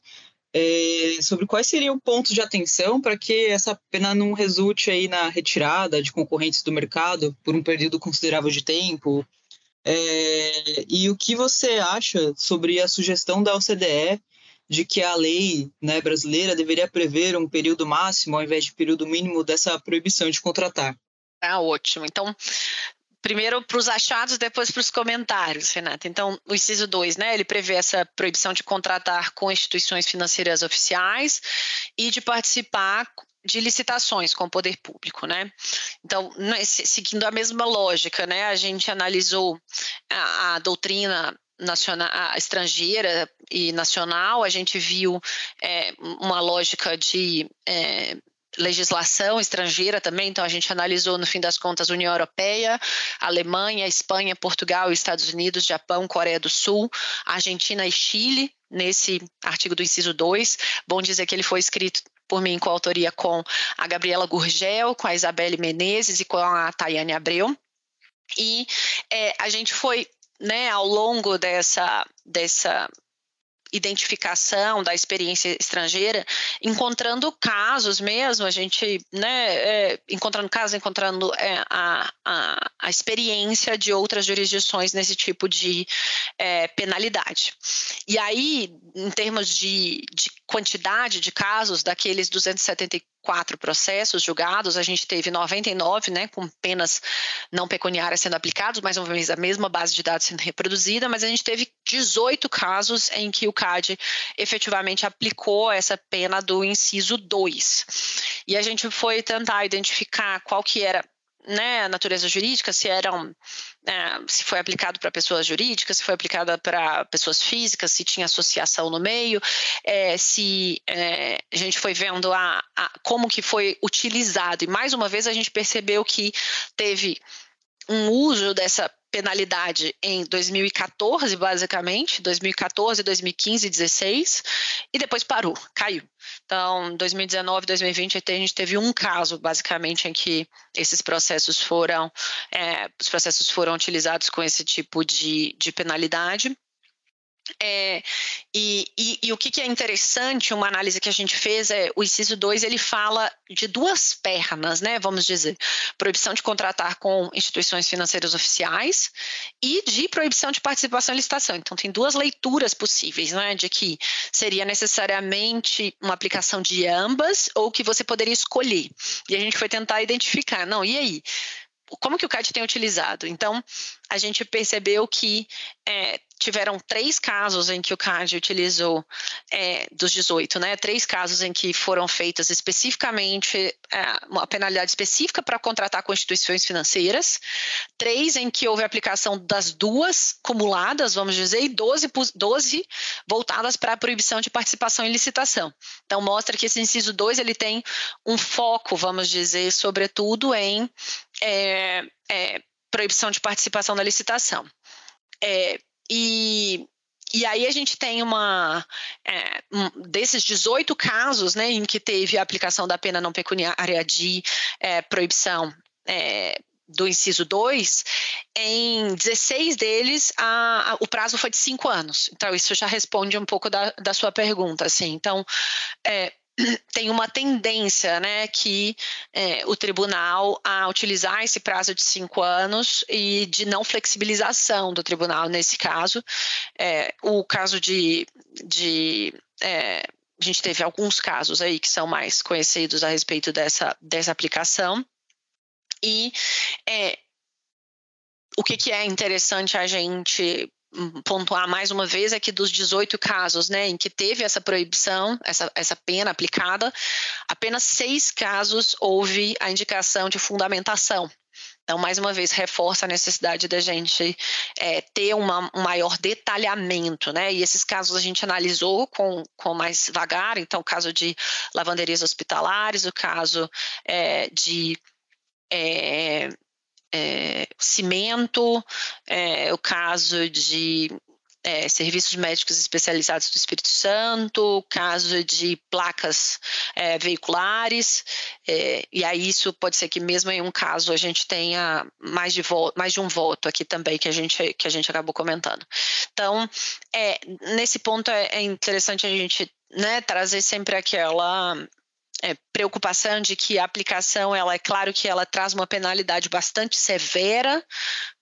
é, sobre quais seriam pontos de atenção para que essa pena não resulte aí na retirada de concorrentes do mercado por um período considerável de tempo. É, e o que você acha sobre a sugestão da OCDE de que a lei né, brasileira deveria prever um período máximo ao invés de período mínimo dessa proibição de contratar? Ah, ótimo. Então, primeiro para os achados, depois para os comentários, Renata. Então, o inciso 2, né, ele prevê essa proibição de contratar com instituições financeiras oficiais e de participar de licitações com o poder público, né? Então, seguindo a mesma lógica, né, a gente analisou a, a doutrina nacional, estrangeira e nacional, a gente viu é, uma lógica de é, legislação estrangeira também, então a gente analisou, no fim das contas, União Europeia, Alemanha, Espanha, Portugal, Estados Unidos, Japão, Coreia do Sul, Argentina e Chile, nesse artigo do inciso 2. Bom dizer que ele foi escrito por mim com autoria com a Gabriela Gurgel, com a Isabelle Menezes e com a Tayane Abreu. E é, a gente foi, né, ao longo dessa, dessa identificação da experiência estrangeira, encontrando casos mesmo, a gente, né, é, encontrando casos, encontrando é, a, a, a, experiência de outras jurisdições nesse tipo de é, penalidade. E aí, em termos de, de quantidade de casos, daqueles 274 quatro processos julgados, a gente teve 99, né, com penas não pecuniárias sendo aplicadas, vez a mesma base de dados sendo reproduzida, mas a gente teve 18 casos em que o CAD efetivamente aplicou essa pena do inciso 2. E a gente foi tentar identificar qual que era né, a natureza jurídica, se eram é, se foi aplicado para pessoas jurídicas, se foi aplicada para pessoas físicas, se tinha associação no meio, é, se é, a gente foi vendo a, a, como que foi utilizado. E mais uma vez a gente percebeu que teve um uso dessa penalidade em 2014, basicamente, 2014, 2015 e 2016, e depois parou, caiu. Então, 2019, 2020, a gente teve um caso, basicamente, em que esses processos foram, é, os processos foram utilizados com esse tipo de, de penalidade. É, e, e, e, o que, que, é interessante, uma análise que a gente fez é o inciso 2, ele fala de duas pernas, né? Vamos dizer, proibição de contratar com instituições financeiras oficiais e de proibição de participação em licitação. Então, tem duas leituras possíveis, né? De que seria necessariamente uma aplicação de ambas ou que você poderia escolher. E a gente foi tentar identificar, não, e aí? Como que o CAD tem utilizado? Então, a gente percebeu que é, tiveram três casos em que o CAD utilizou é, dos 18, né? Três casos em que foram feitas especificamente é, uma penalidade específica para contratar com instituições financeiras, três em que houve aplicação das duas cumuladas, vamos dizer, e 12, 12 voltadas para a proibição de participação em licitação. Então mostra que esse inciso 2 ele tem um foco, vamos dizer, sobretudo em é, é proibição de participação na licitação. É, e, e aí a gente tem uma é, um, desses 18 casos né, em que teve a aplicação da pena não pecuniária de é, proibição é, do inciso 2, em 16 deles a, a, o prazo foi de 5 anos. Então, isso já responde um pouco da, da sua pergunta. Assim. Então, é, tem uma tendência, né, que é, o tribunal a utilizar esse prazo de cinco anos e de não flexibilização do tribunal nesse caso. É, o caso de, de é, a gente teve alguns casos aí que são mais conhecidos a respeito dessa, dessa aplicação. E é, o que, que é interessante a gente pontuar mais uma vez é que dos 18 casos né, em que teve essa proibição, essa, essa pena aplicada, apenas seis casos houve a indicação de fundamentação. Então, mais uma vez, reforça a necessidade da gente é, ter uma, um maior detalhamento, né? E esses casos a gente analisou com, com mais vagar, então, o caso de lavanderias hospitalares, o caso é, de é, é, cimento, é, o caso de é, serviços médicos especializados do Espírito Santo, caso de placas é, veiculares, é, e aí isso pode ser que mesmo em um caso a gente tenha mais de, mais de um voto aqui também que a gente, que a gente acabou comentando. Então, é, nesse ponto é, é interessante a gente né, trazer sempre aquela é, preocupação de que a aplicação, ela é claro que ela traz uma penalidade bastante severa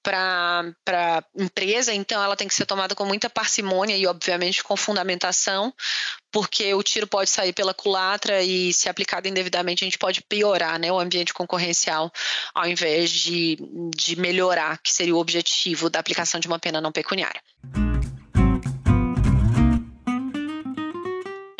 para a empresa, então ela tem que ser tomada com muita parcimônia e, obviamente, com fundamentação, porque o tiro pode sair pela culatra e, se aplicado indevidamente, a gente pode piorar né, o ambiente concorrencial ao invés de, de melhorar, que seria o objetivo da aplicação de uma pena não pecuniária.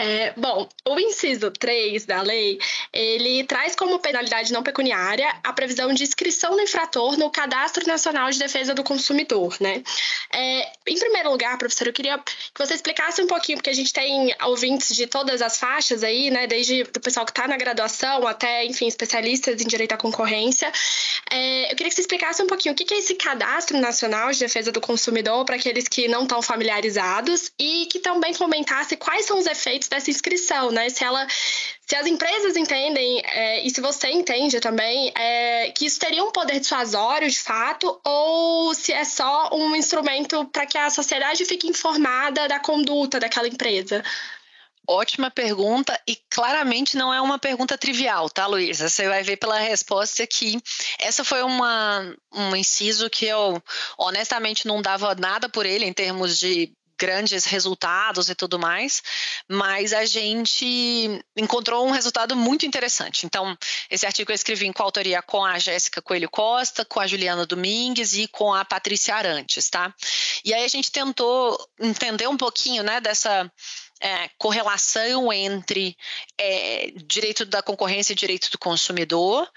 É, bom, o inciso 3 da lei, ele traz como penalidade não pecuniária a previsão de inscrição do infrator no Cadastro Nacional de Defesa do Consumidor, né? É, em primeiro lugar, professor, eu queria que você explicasse um pouquinho, porque a gente tem ouvintes de todas as faixas aí, né? Desde o pessoal que está na graduação até, enfim, especialistas em direito à concorrência. É, eu queria que você explicasse um pouquinho o que é esse Cadastro Nacional de Defesa do Consumidor para aqueles que não estão familiarizados e que também comentasse quais são os efeitos dessa inscrição, né? Se ela, se as empresas entendem é, e se você entende também é, que isso teria um poder dissuasório de fato ou se é só um instrumento para que a sociedade fique informada da conduta daquela empresa. Ótima pergunta e claramente não é uma pergunta trivial, tá, Luísa? Você vai ver pela resposta que essa foi uma, um inciso que eu honestamente não dava nada por ele em termos de grandes resultados e tudo mais, mas a gente encontrou um resultado muito interessante. Então, esse artigo eu escrevi em coautoria com a Jéssica Coelho Costa, com a Juliana Domingues e com a Patrícia Arantes, tá? E aí a gente tentou entender um pouquinho, né, dessa é, correlação entre é, direito da concorrência e direito do consumidor.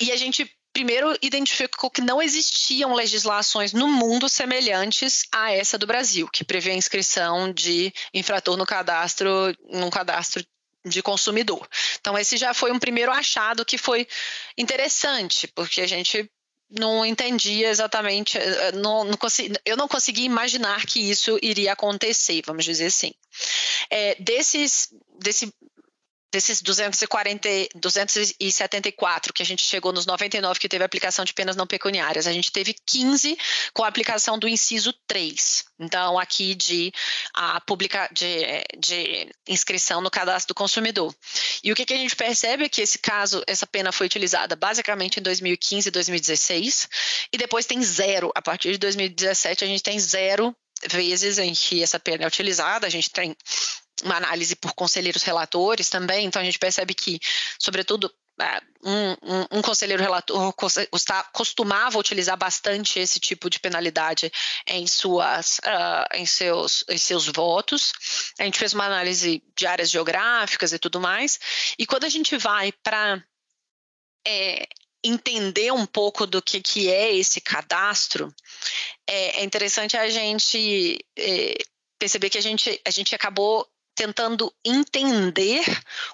E a gente primeiro identificou que não existiam legislações no mundo semelhantes a essa do Brasil, que prevê a inscrição de infrator no cadastro, no cadastro de consumidor. Então esse já foi um primeiro achado que foi interessante, porque a gente não entendia exatamente, eh, não, não consegui, eu não conseguia imaginar que isso iria acontecer, vamos dizer assim. É, desses, desse desses 240, 274 que a gente chegou nos 99 que teve aplicação de penas não pecuniárias, a gente teve 15 com a aplicação do inciso 3. Então, aqui de, a publica, de, de inscrição no cadastro do consumidor. E o que, que, a gente percebe é que esse caso, essa pena foi utilizada basicamente em 2015 e 2016, e depois tem zero. A partir de 2017, a gente tem zero vezes em que essa pena é utilizada, a gente tem uma análise por conselheiros relatores também, então a gente percebe que, sobretudo, é, um, um, um, conselheiro relator costumava utilizar bastante esse tipo de penalidade em suas uh, em seus em seus votos. A gente fez uma análise de áreas geográficas e tudo mais e quando a gente vai para é, entender um pouco do que, que é esse cadastro é, é interessante a gente é, perceber que a gente a gente acabou tentando entender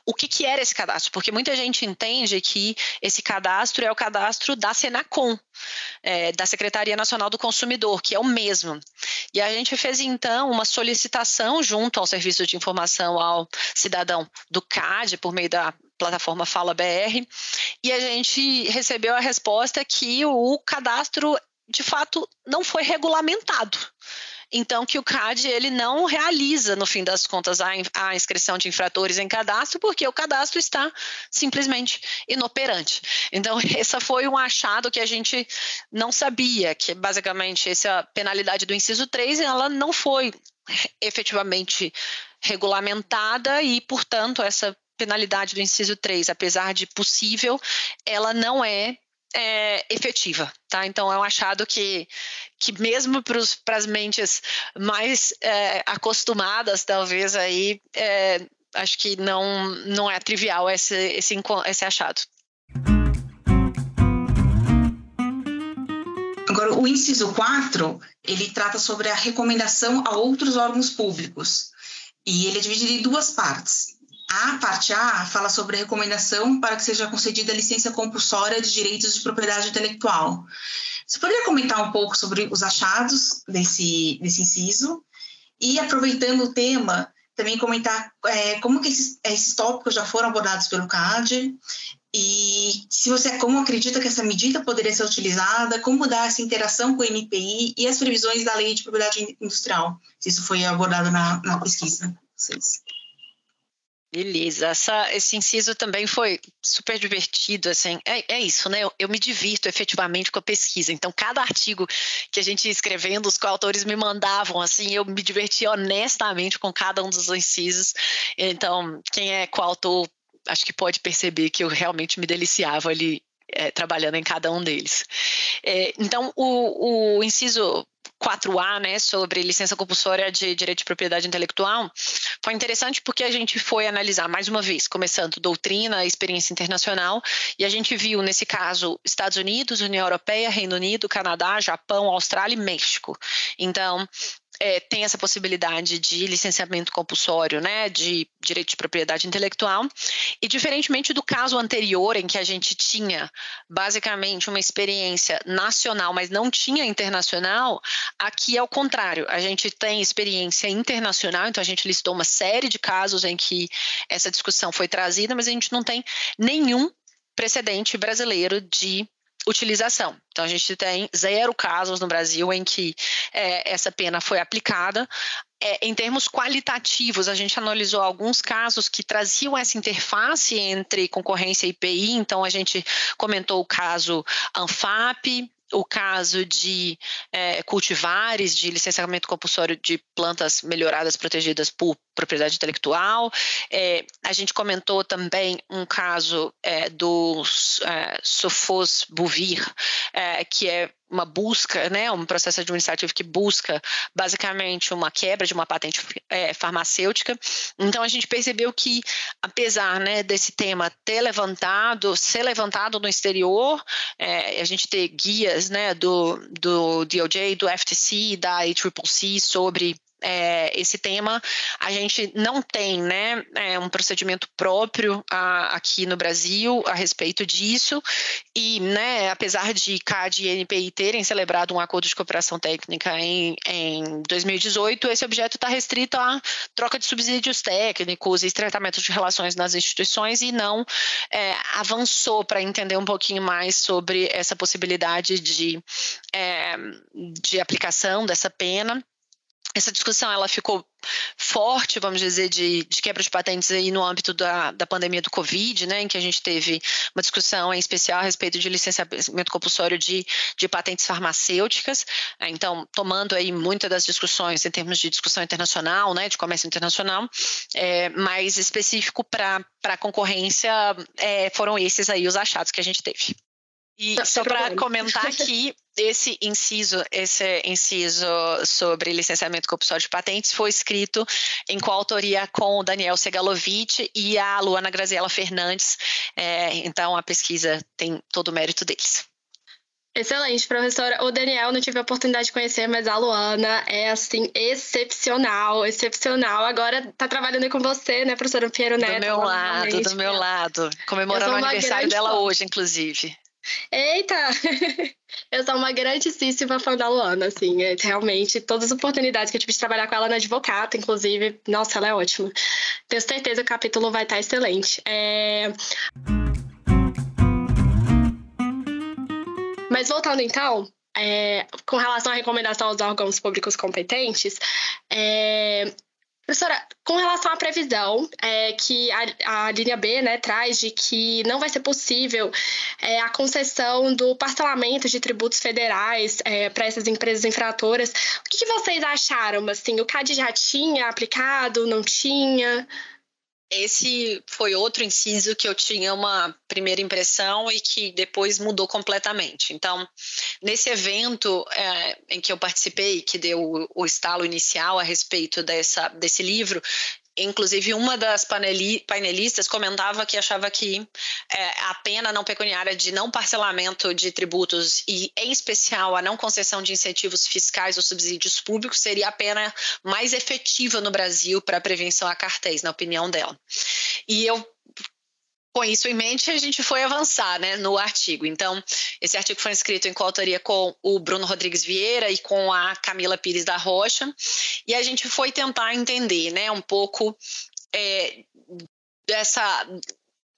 o que, que era esse cadastro, porque muita gente entende que esse cadastro é o cadastro da Senacom, é, da Secretaria Nacional do Consumidor, que é o mesmo. E a gente fez então uma solicitação junto ao Serviço de Informação ao Cidadão do CAD, por meio da plataforma Fala BR, e a gente recebeu a resposta que o cadastro de fato não foi regulamentado. Então, que o CAD ele não realiza, no fim das contas, a, a inscrição de infratores em cadastro, porque o cadastro está simplesmente inoperante. Então, essa foi um achado que a gente não sabia, que basicamente essa penalidade do inciso 3, ela não foi efetivamente regulamentada e, portanto, essa penalidade do inciso 3, apesar de possível, ela não é é, efetiva, tá? Então é um achado que, que mesmo para as mentes mais é, acostumadas, talvez aí, é, acho que não, não é trivial esse, esse, esse achado. Agora, o inciso 4, ele trata sobre a recomendação a outros órgãos públicos. E ele é dividido em duas partes. A parte A fala sobre a recomendação para que seja concedida a licença compulsória de direitos de propriedade intelectual. Você poderia comentar um pouco sobre os achados desse, desse inciso? E, aproveitando o tema, também comentar é, como que esses, esses tópicos já foram abordados pelo CAD e se você como acredita que essa medida poderia ser utilizada, como dar essa interação com o NPI e as previsões da lei de propriedade industrial, se isso foi abordado na, na pesquisa. Vocês. Beleza, Essa, esse inciso também foi super divertido, assim, é, é isso, né? Eu, eu, me divirto efetivamente com a pesquisa. Então, cada artigo que a gente ia escrevendo, os coautores me mandavam, assim, eu me divertia honestamente com cada um dos incisos. Então, quem é coautor, acho que pode perceber que eu realmente me deliciava ali é, trabalhando em cada um deles. É, então, o, o inciso 4A, né, sobre licença compulsória de direito de propriedade intelectual, foi interessante porque a gente foi analisar mais uma vez, começando doutrina, experiência internacional, e a gente viu nesse caso Estados Unidos, União Europeia, Reino Unido, Canadá, Japão, Austrália e México. Então, é, tem essa possibilidade de licenciamento compulsório, né, de direito de propriedade intelectual, e diferentemente do caso anterior, em que a gente tinha basicamente uma experiência nacional, mas não tinha internacional, aqui é o contrário, a gente tem experiência internacional, então a gente listou uma série de casos em que essa discussão foi trazida, mas a gente não tem nenhum precedente brasileiro de utilização. Então, a gente tem zero casos no Brasil em que é, essa pena foi aplicada. É, em termos qualitativos, a gente analisou alguns casos que traziam essa interface entre concorrência e IPI. Então, a gente comentou o caso ANFAP, o caso de é, cultivares de licenciamento compulsório de plantas melhoradas protegidas por propriedade intelectual. É, a gente comentou também um caso é, do é, Sofos Buvir, é, que é uma busca, né, um processo administrativo que busca basicamente uma quebra de uma patente é, farmacêutica. Então a gente percebeu que, apesar né, desse tema ter levantado, ser levantado no exterior, é, a gente ter guias né, do, do DOJ, do FTC, da ACCC sobre é, esse tema. A gente não tem né, é, um procedimento próprio a, aqui no Brasil a respeito disso, e né, apesar de CAD e NPI terem celebrado um acordo de cooperação técnica em, em 2018, esse objeto está restrito à troca de subsídios técnicos e tratamento de relações nas instituições e não é, avançou para entender um pouquinho mais sobre essa possibilidade de, é, de aplicação dessa pena essa discussão ela ficou forte, vamos dizer, de, de quebra de patentes aí no âmbito da, da pandemia do Covid, né, em que a gente teve uma discussão em especial a respeito de licenciamento compulsório de, de patentes farmacêuticas, é, então tomando aí muitas das discussões em termos de discussão internacional, né, de comércio internacional, é, mais específico para a concorrência, é, foram esses aí os achados que a gente teve. E só para comentar aqui, esse inciso, esse inciso sobre licenciamento compulsório de patentes foi escrito em coautoria com o Daniel Segalovic e a Luana Graziela Fernandes. É, então, a pesquisa tem todo o mérito deles. Excelente, professora. O Daniel não tive a oportunidade de conhecer, mas a Luana é, assim, excepcional, excepcional. Agora tá trabalhando com você, né, professora Piero Neto? Do meu lado, do meu lado. Comemorando o aniversário dela fã. hoje, inclusive. Eita! Eu sou uma grandíssima fã da Luana, assim, é, realmente, todas as oportunidades que eu tive de trabalhar com ela na advogata, inclusive, nossa, ela é ótima. Tenho certeza que o capítulo vai estar excelente. É... Mas voltando então, é, com relação à recomendação aos órgãos públicos competentes, é, Professora, com relação à previsão é, que a, a, linha B né, traz de que não vai ser possível é, a concessão do parcelamento de tributos federais é, para essas empresas infratoras, o que, que, vocês acharam? Assim, o CAD já tinha aplicado, não tinha? Esse foi outro inciso que eu tinha uma primeira impressão e que depois mudou completamente. Então, nesse evento é, em que eu participei, que deu o, o estalo inicial a respeito dessa, desse livro, Inclusive, uma das painelistas comentava que achava que é, a pena não pecuniária de não parcelamento de tributos e, em especial, a não concessão de incentivos fiscais ou subsídios públicos seria a pena mais efetiva no Brasil para a prevenção a cartéis, na opinião dela. E eu com isso em mente, a gente foi avançar né, no artigo. Então, esse artigo foi escrito em coautoria com o Bruno Rodrigues Vieira e com a Camila Pires da Rocha, e a gente foi tentar entender né, um pouco é, dessa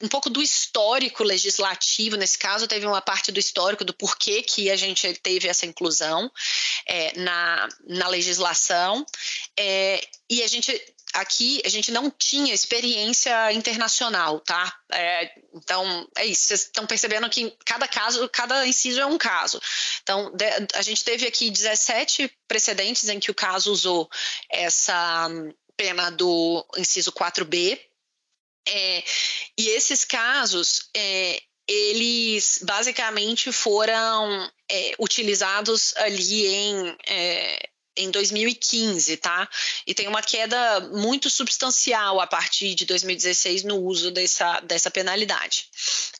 um pouco do histórico legislativo, nesse caso, teve uma parte do histórico do porquê que a gente teve essa inclusão é, na, na legislação, é, e a gente aqui a gente não tinha experiência internacional, tá? É, então, é isso. Vocês estão percebendo que cada caso, cada inciso é um caso. Então, a gente teve aqui 17 precedentes em que o caso usou essa pena do inciso 4B. É, e esses casos, é, eles basicamente foram é, utilizados ali em é, em 2015, tá? E tem uma queda muito substancial a partir de 2016 no uso dessa, dessa penalidade.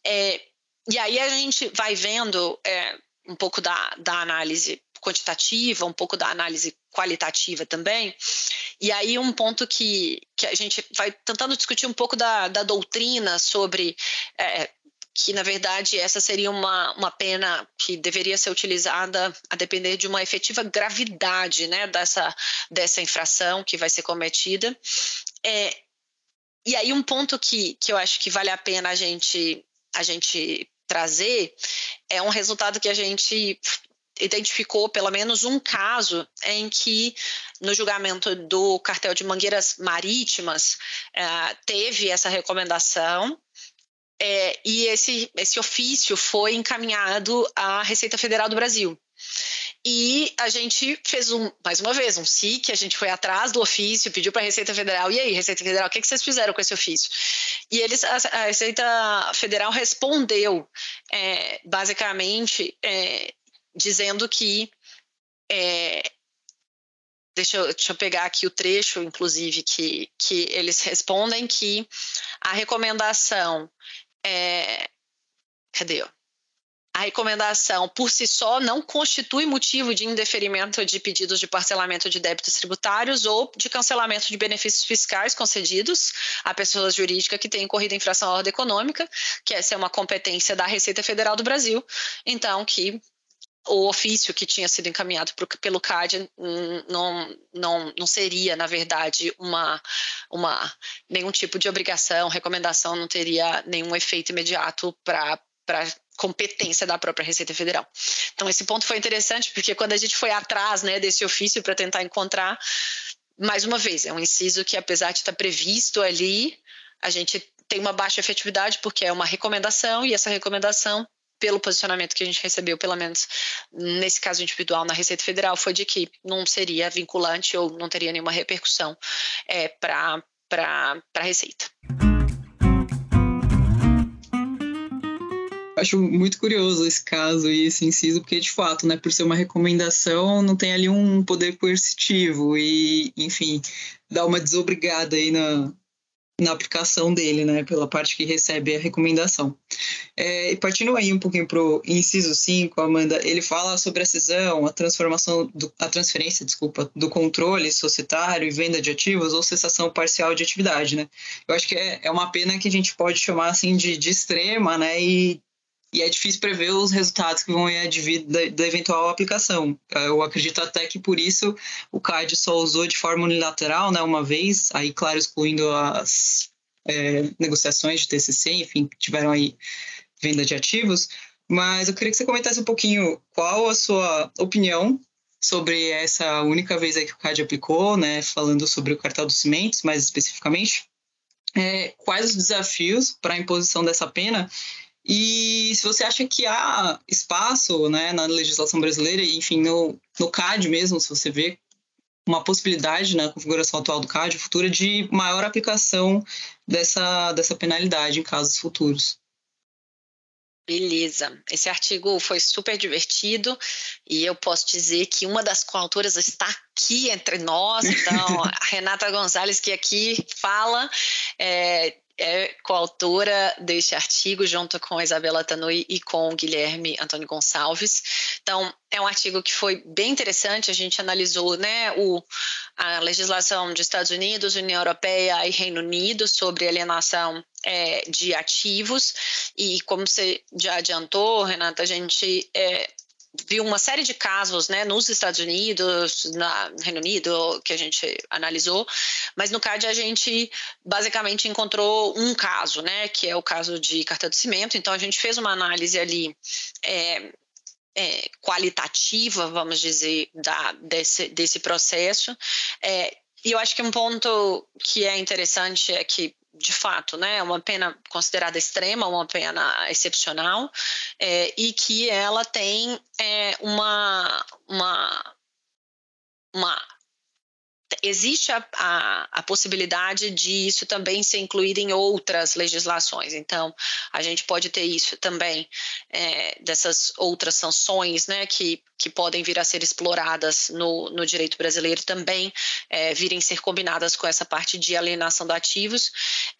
É, e aí a gente vai vendo é, um pouco da, da análise quantitativa, um pouco da análise qualitativa também. E aí um ponto que, que a gente vai tentando discutir um pouco da, da doutrina sobre é, que na verdade essa seria uma, uma pena que deveria ser utilizada a depender de uma efetiva gravidade né, dessa, dessa infração que vai ser cometida. É, e aí um ponto que, que eu acho que vale a pena a gente, a gente trazer é um resultado que a gente identificou pelo menos um caso em que, no julgamento do cartel de mangueiras marítimas, é, teve essa recomendação é, e esse, esse ofício foi encaminhado à Receita Federal do Brasil. E a gente fez um, mais uma vez, um SIC, a gente foi atrás do ofício, pediu para a Receita Federal, e aí, Receita Federal, o que, que vocês fizeram com esse ofício? E eles, a, a Receita Federal respondeu, é, basicamente, é, dizendo que. É, deixa, eu, deixa eu pegar aqui o trecho, inclusive, que, que eles respondem que a recomendação é, cadê? A recomendação por si só não constitui motivo de indeferimento de pedidos de parcelamento de débitos tributários ou de cancelamento de benefícios fiscais concedidos a pessoas jurídicas que têm incorrido infração à ordem econômica, que essa é uma competência da Receita Federal do Brasil, então que o ofício que tinha sido encaminhado pro, pelo CAD não, não, não seria, na verdade, uma, uma nenhum tipo de obrigação, recomendação, não teria nenhum efeito imediato para competência da própria Receita Federal. Então, esse ponto foi interessante, porque quando a gente foi atrás né, desse ofício para tentar encontrar, mais uma vez, é um inciso que, apesar de estar previsto ali, a gente tem uma baixa efetividade, porque é uma recomendação, e essa recomendação pelo posicionamento que a gente recebeu, pelo menos nesse caso individual na Receita Federal, foi de que não seria vinculante ou não teria nenhuma repercussão é, para a Receita. Acho muito curioso esse caso e esse inciso, porque de fato, né, por ser uma recomendação, não tem ali um poder coercitivo e, enfim, dá uma desobrigada aí na, na aplicação dele, né, pela parte que recebe a recomendação. É, e partindo aí um pouquinho para o inciso 5, Amanda, ele fala sobre a cisão, a transformação, do, a transferência, desculpa, do controle societário e venda de ativos ou cessação parcial de atividade, né. Eu acho que é, é uma pena que a gente pode chamar, assim, de, de extrema, né, e e é difícil prever os resultados que vão advir da, da, eventual aplicação. Eu acredito até que por isso o CAD só usou de forma unilateral, né, uma vez, aí claro, excluindo as é, negociações de TCC, enfim, que tiveram aí venda de ativos, mas eu queria que você comentasse um pouquinho qual a sua opinião sobre essa única vez aí que o CAD aplicou, né, falando sobre o cartel dos cimentos, mais especificamente, é, quais os desafios para a imposição dessa pena e se você acha que há espaço né, na legislação brasileira, enfim, no, no CAD mesmo, se você vê uma possibilidade na configuração atual do CAD futura de maior aplicação dessa, dessa penalidade em casos futuros. Beleza. Esse artigo foi super divertido e eu posso dizer que uma das coautoras está aqui entre nós. Então, a Renata Gonzalez, que aqui fala, é, é coautora deste artigo, junto com Isabela Tanui e com Guilherme Antônio Gonçalves. Então, é um artigo que foi bem interessante, a gente analisou né, o, a legislação dos Estados Unidos, União Europeia e Reino Unido sobre alienação é, de ativos, e como você já adiantou, Renata, a gente é, viu uma série de casos né, nos Estados Unidos, no Reino Unido, que a gente analisou, mas no CAD a gente basicamente encontrou um caso, né, que é o caso de cartão de cimento, então a gente fez uma análise ali é, é, qualitativa, vamos dizer, da, desse, desse processo, é, e eu acho que um ponto que é interessante é que de fato, né, uma pena considerada extrema, uma pena excepcional, é, e que ela tem é, uma, uma, uma existe a, a, a, possibilidade de isso também ser incluído em outras legislações. Então, a gente pode ter isso também, é, dessas outras sanções né, que, que podem vir a ser exploradas no, no direito brasileiro também é, virem ser combinadas com essa parte de alienação de ativos,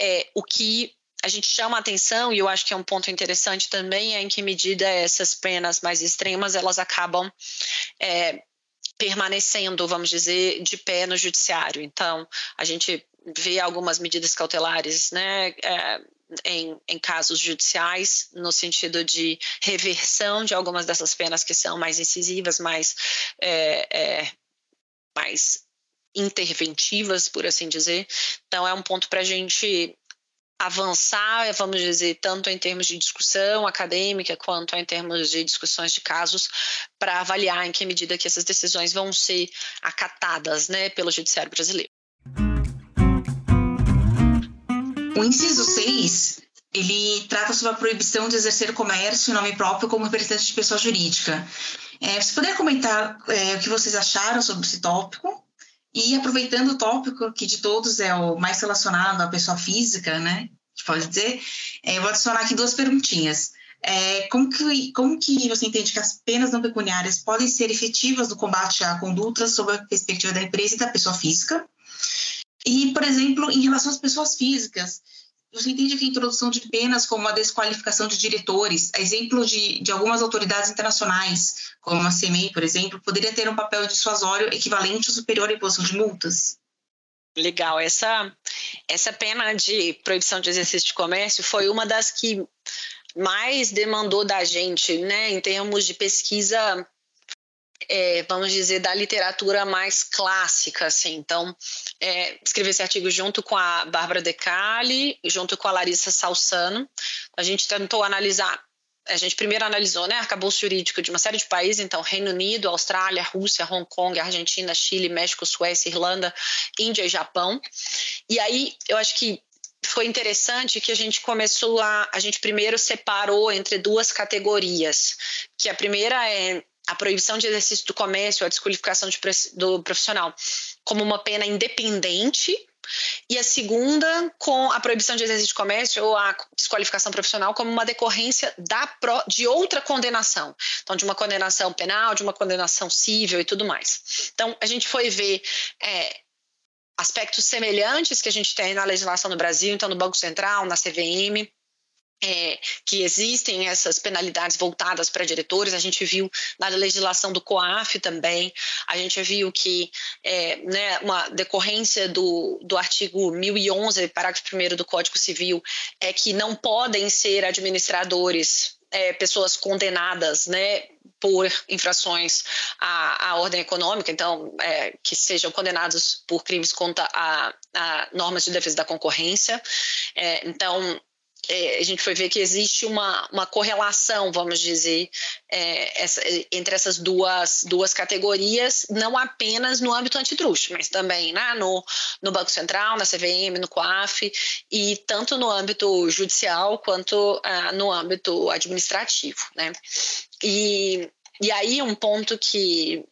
é, o que a gente chama atenção, e eu acho que é um ponto interessante também, é em que medida essas penas mais extremas elas acabam é, permanecendo, vamos dizer, de pé no judiciário. Então, a gente vê algumas medidas cautelares, né, é, em, em, casos judiciais, no sentido de reversão de algumas dessas penas que são mais incisivas, mais, é, é, mais interventivas, por assim dizer. Então, é um ponto para a gente avançar, vamos dizer, tanto em termos de discussão acadêmica quanto em termos de discussões de casos, para avaliar em que medida que essas decisões vão ser acatadas né, pelo judiciário brasileiro. O inciso 6, ele trata sobre a proibição de exercer comércio em nome próprio como representante de pessoa jurídica. É, você poderia comentar é, o que vocês acharam sobre esse tópico? E aproveitando o tópico que de todos é o mais relacionado à pessoa física, né? Gente pode dizer, é, eu vou adicionar aqui duas perguntinhas. É, como, que, como que você entende que as penas não pecuniárias podem ser efetivas no combate à conduta sob a perspectiva da empresa e da pessoa física? E, por exemplo, em relação às pessoas físicas, você entende que a introdução de penas como a desqualificação de diretores, a exemplo de, de algumas autoridades internacionais, como a CMEI, por exemplo, poderia ter um papel dissuasório equivalente ou superior à imposição de multas? Legal, essa, essa pena de proibição de exercício de comércio foi uma das que mais demandou da gente, né, em termos de pesquisa é, vamos dizer, da literatura mais clássica, assim. Então, é, escrevi esse artigo junto com a Bárbara Decali, junto com a Larissa Salsano. A gente tentou analisar a gente primeiro analisou né, arcabouço jurídico de uma série de países, então Reino Unido, Austrália, Rússia, Hong Kong, Argentina, Chile, México, Suécia, Irlanda, Índia e Japão. E aí eu acho que foi interessante que a gente começou a. A gente primeiro separou entre duas categorias, que a primeira é a proibição de exercício do comércio, a desqualificação de, do profissional como uma pena independente, e a segunda com a proibição de exercício de comércio ou a desqualificação profissional como uma decorrência da de outra condenação. Então, de uma condenação penal, de uma condenação civil e tudo mais. Então, a gente foi ver é, aspectos semelhantes que a gente tem na legislação no Brasil, então no Banco Central, na CVM, é, que existem essas penalidades voltadas para diretores, a gente viu na legislação do COAF também, a gente viu que é, né, uma decorrência do, do artigo 1011, parágrafo 1 do Código Civil, é que não podem ser administradores é, pessoas condenadas né, por infrações à, à ordem econômica, então, é, que sejam condenados por crimes contra a, a normas de defesa da concorrência. É, então, é, a gente foi ver que existe uma, uma correlação, vamos dizer, é, essa, entre essas duas, duas categorias, não apenas no âmbito antitruste, mas também né, no, no Banco Central, na CVM, no COAF, e tanto no âmbito judicial quanto ah, no âmbito administrativo. Né? E, e aí um ponto que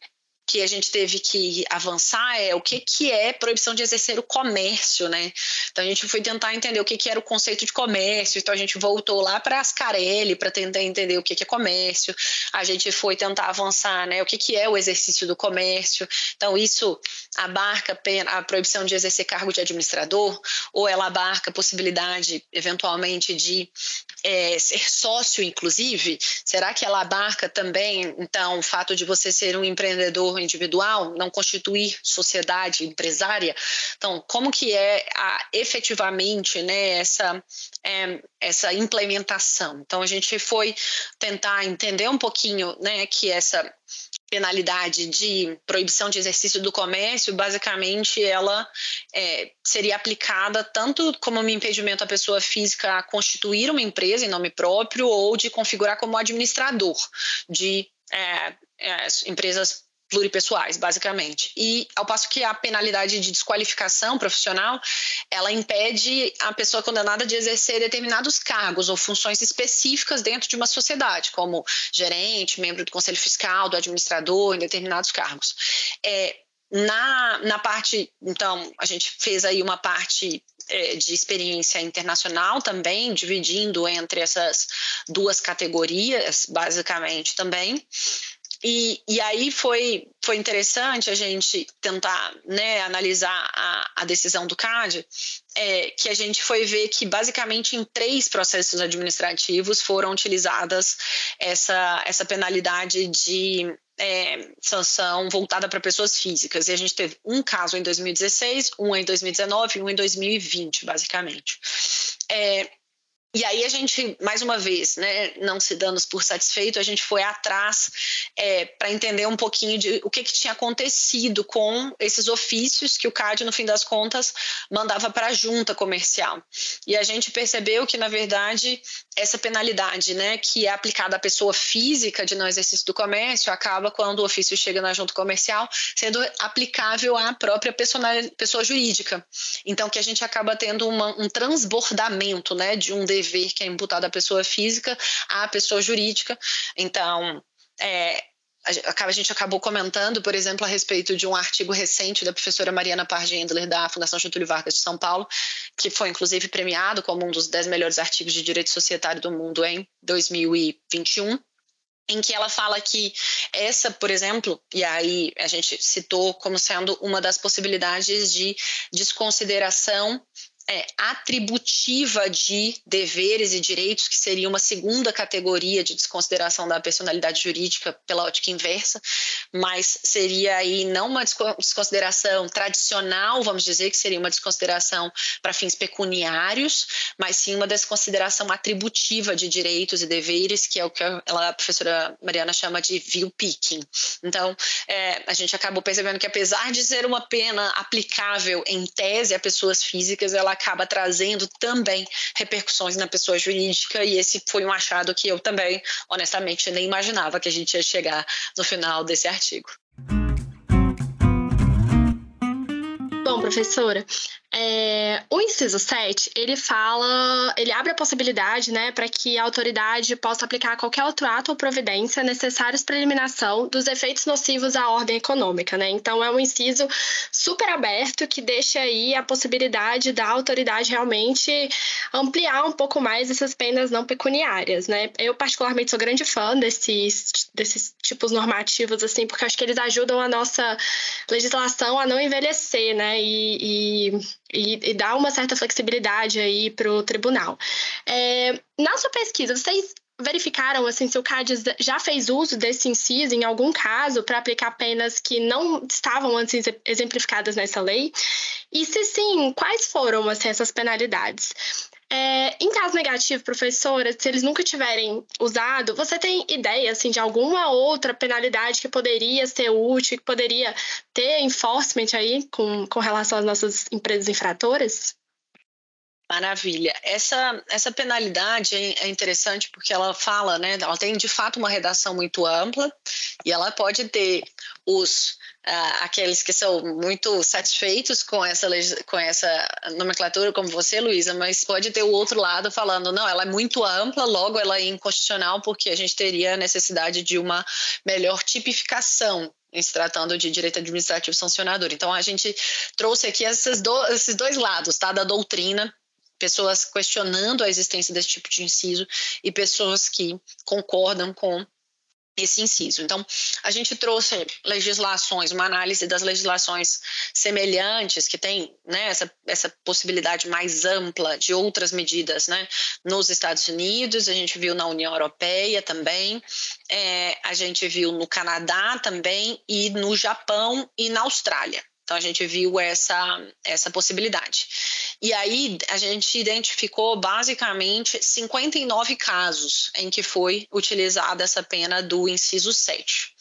que a gente teve que avançar é o que, que é proibição de exercer o comércio, né? Então a gente foi tentar entender o que, que era o conceito de comércio, então a gente voltou lá para Ascarelli para tentar entender o que, que é comércio, a gente foi tentar avançar, né? O que, que é o exercício do comércio, então isso abarca a proibição de exercer cargo de administrador, ou ela abarca a possibilidade, eventualmente, de é, ser sócio, inclusive? Será que ela abarca também, então, o fato de você ser um empreendedor individual, não constituir sociedade empresária. Então, como que é a, efetivamente né, essa, é, essa implementação? Então, a gente foi tentar entender um pouquinho né, que essa penalidade de proibição de exercício do comércio, basicamente ela é, seria aplicada tanto como um impedimento à pessoa física a constituir uma empresa em nome próprio ou de configurar como administrador de é, é, empresas pluripessoais, basicamente. E ao passo que a penalidade de desqualificação profissional, ela impede a pessoa condenada de exercer determinados cargos ou funções específicas dentro de uma sociedade, como gerente, membro do conselho fiscal, do administrador, em determinados cargos. É, na, na parte, então, a gente fez aí uma parte é, de experiência internacional também, dividindo entre essas duas categorias, basicamente também. E, e aí foi, foi interessante a gente tentar né, analisar a, a decisão do CAD, é, que a gente foi ver que basicamente em três processos administrativos foram utilizadas essa, essa penalidade de é, sanção voltada para pessoas físicas. E a gente teve um caso em 2016, um em 2019 e um em 2020, basicamente. É, e aí a gente, mais uma vez, né, não se dando por satisfeito, a gente foi atrás é, para entender um pouquinho de o que, que, tinha acontecido com esses ofícios que o CAD, no fim das contas, mandava para a junta comercial. E a gente percebeu que, na verdade, essa penalidade né, que é aplicada à pessoa física de não exercício do comércio acaba quando o ofício chega na junta comercial sendo aplicável à própria pessoa jurídica. Então, que a gente acaba tendo uma, um transbordamento né, de um dever que é imputado à pessoa física à pessoa jurídica. Então, é, a gente acabou comentando, por exemplo, a respeito de um artigo recente da professora Mariana Pargendler, da Fundação Getúlio Vargas de São Paulo, que foi inclusive premiado como um dos dez melhores artigos de direito societário do mundo em 2021 em que ela fala que essa, por exemplo, e aí a gente citou como sendo uma das possibilidades de desconsideração é, atributiva de deveres e direitos, que seria uma segunda categoria de desconsideração da personalidade jurídica pela ótica inversa, mas seria aí não uma desconsideração tradicional, vamos dizer, que seria uma desconsideração para fins pecuniários, mas sim uma desconsideração atributiva de direitos e deveres, que é o que ela, a professora Mariana chama de view picking. Então, é, a gente acabou percebendo que apesar de ser uma pena aplicável em tese a pessoas físicas, ela acaba trazendo também repercussões na pessoa jurídica, e esse foi um achado que eu também, honestamente, nem imaginava que a gente ia chegar no final desse artigo. Professora, é, o inciso 7, ele fala, ele abre a possibilidade, né, para que a autoridade possa aplicar qualquer outro ato ou providência necessários para eliminação dos efeitos nocivos à ordem econômica, né? Então é um inciso super aberto que deixa aí a possibilidade da autoridade realmente ampliar um pouco mais essas penas não pecuniárias, né? Eu particularmente sou grande fã desses desses tipos normativos assim, porque acho que eles ajudam a nossa legislação a não envelhecer, né? e, e e, e dá uma certa flexibilidade aí para o tribunal. É, na sua pesquisa, vocês verificaram assim se o CADES já fez uso desse inciso em algum caso para aplicar penas que não estavam antes exemplificadas nessa lei? E se sim, quais foram assim, essas penalidades? É, em caso negativo, professora, se eles nunca tiverem usado, você tem ideia assim, de alguma outra penalidade que poderia ser útil, que poderia ter enforcement aí com, com relação às nossas empresas infratoras? Maravilha. Essa, essa penalidade é interessante porque ela fala, né? Ela tem de fato uma redação muito ampla e ela pode ter os uh, aqueles que são muito satisfeitos com essa, com essa nomenclatura, como você, Luísa, mas pode ter o outro lado falando, não, ela é muito ampla, logo ela é inconstitucional porque a gente teria necessidade de uma melhor tipificação em se tratando de direito administrativo sancionador. Então, a gente trouxe aqui esses dois lados, tá, da doutrina pessoas questionando a existência desse tipo de inciso e pessoas que concordam com esse inciso. Então, a gente trouxe legislações, uma análise das legislações semelhantes, que tem né, essa, essa possibilidade mais ampla de outras medidas né, nos Estados Unidos, a gente viu na União Europeia também, é, a gente viu no Canadá também, e no Japão e na Austrália. Então a gente viu essa, essa possibilidade. E aí a gente identificou basicamente 59 casos em que foi utilizada essa pena do inciso 7.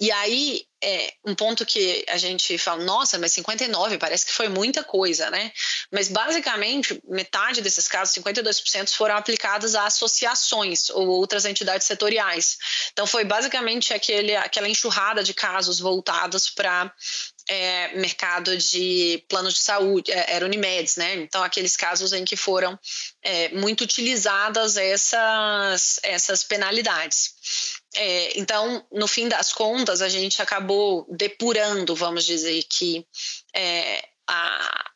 E aí é um ponto que a gente fala, nossa, mas 59 parece que foi muita coisa, né? Mas basicamente metade desses casos, 52%, foram aplicados a associações ou outras entidades setoriais. Então foi basicamente aquele, aquela enxurrada de casos voltados para é, mercado de planos de saúde, é, era Unimedes, né? Então, aqueles casos em que foram é, muito utilizadas essas, essas penalidades. É, então, no fim das contas, a gente acabou depurando, vamos dizer, que é, a,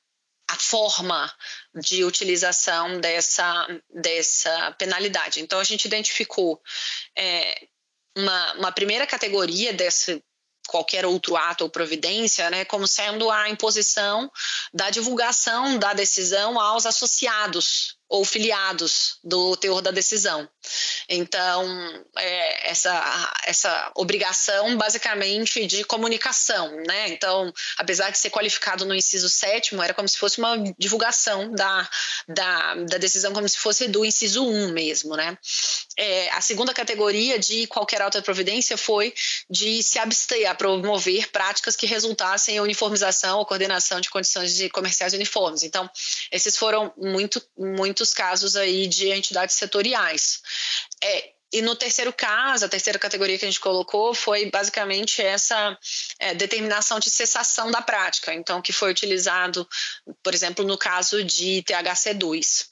a forma de utilização dessa, dessa penalidade. Então, a gente identificou é, uma, uma primeira categoria desse qualquer outro ato ou providência, né, como sendo a imposição da divulgação da decisão aos associados ou filiados do teor da decisão. Então, é, essa, essa obrigação, basicamente, de comunicação, né? Então, apesar de ser qualificado no inciso sétimo, era como se fosse uma divulgação da, da, da decisão, como se fosse do inciso 1 mesmo, né? É, a segunda categoria de qualquer alta providência foi de se abster a promover práticas que resultassem em uniformização ou coordenação de condições de comerciais uniformes. Então, esses foram muito, muito muitos casos aí de entidades setoriais. É, e no terceiro caso, a terceira categoria que a gente colocou foi basicamente essa é, determinação de cessação da prática, então que foi utilizado, por exemplo, no caso de THC2.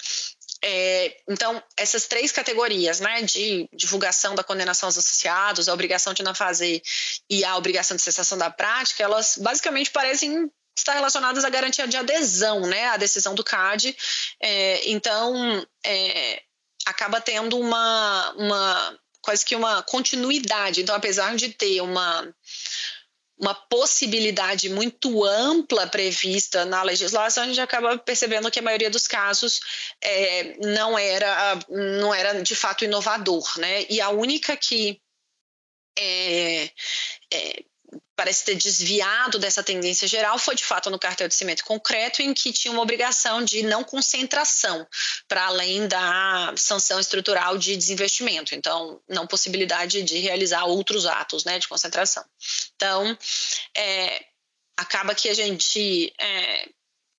É, então, essas três categorias, né, de divulgação da condenação aos associados, a obrigação de não fazer e a obrigação de cessação da prática, elas basicamente parecem está relacionadas à garantia de adesão, né, à decisão do CAD. É, então, é, acaba tendo uma, uma quase que uma continuidade. Então, apesar de ter uma uma possibilidade muito ampla prevista na legislação, a gente acaba percebendo que a maioria dos casos é, não era não era de fato inovador, né? E a única que é, é, parece ter desviado dessa tendência geral foi de fato no cartel de cimento concreto, em que tinha uma obrigação de não concentração, para além da sanção estrutural de desinvestimento, então não possibilidade de realizar outros atos né, de concentração. Então, é, acaba que a gente é,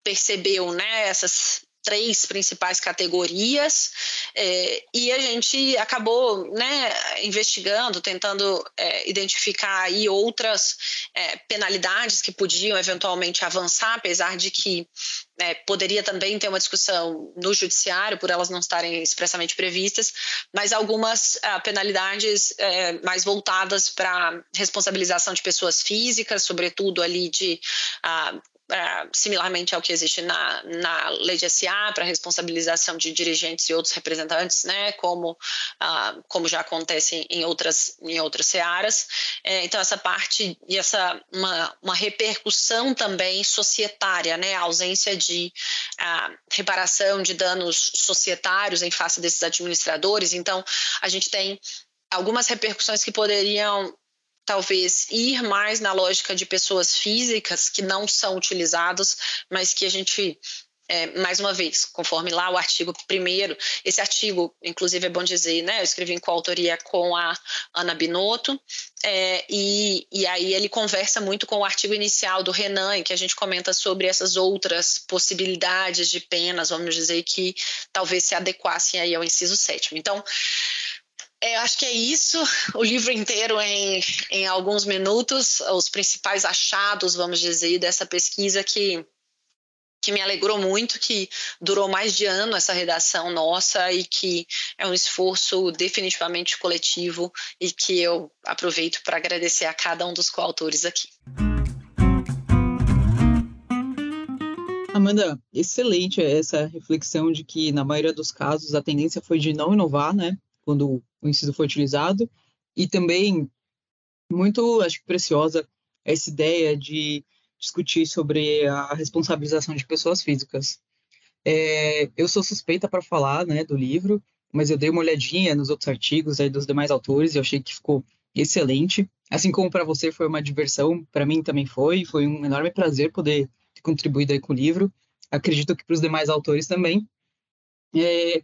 percebeu né, essas três principais categorias é, e a gente acabou né, investigando, tentando é, identificar aí outras é, penalidades que podiam eventualmente avançar, apesar de que né, poderia também ter uma discussão no judiciário por elas não estarem expressamente previstas, mas algumas ah, penalidades é, mais voltadas para responsabilização de pessoas físicas, sobretudo ali de ah, é, similarmente ao que existe na, na lei de SA para responsabilização de dirigentes e outros representantes, né, como, ah, como já acontece em outras, em outras searas. É, então, essa parte e essa uma, uma repercussão também societária, né, a ausência de ah, reparação de danos societários em face desses administradores. Então, a gente tem algumas repercussões que poderiam talvez ir mais na lógica de pessoas físicas que não são utilizadas, mas que a gente é, mais uma vez, conforme lá o artigo primeiro, esse artigo, inclusive é bom dizer, né, eu escrevi em coautoria com a Ana Binotto, é, e, e aí ele conversa muito com o artigo inicial do Renan, em que a gente comenta sobre essas outras possibilidades de penas, vamos dizer, que talvez se adequassem aí ao inciso sétimo. Então, é, acho que é isso, o livro inteiro em, em alguns minutos, os principais achados, vamos dizer, dessa pesquisa que, que me alegrou muito, que durou mais de ano essa redação nossa e que é um esforço definitivamente coletivo e que eu aproveito para agradecer a cada um dos coautores aqui. Amanda, excelente essa reflexão de que, na maioria dos casos, a tendência foi de não inovar, né? Quando o inciso foi utilizado, e também muito, acho que preciosa, essa ideia de discutir sobre a responsabilização de pessoas físicas. É, eu sou suspeita para falar né, do livro, mas eu dei uma olhadinha nos outros artigos aí dos demais autores e eu achei que ficou excelente. Assim como para você foi uma diversão, para mim também foi. Foi um enorme prazer poder ter contribuído aí com o livro. Acredito que para os demais autores também. É,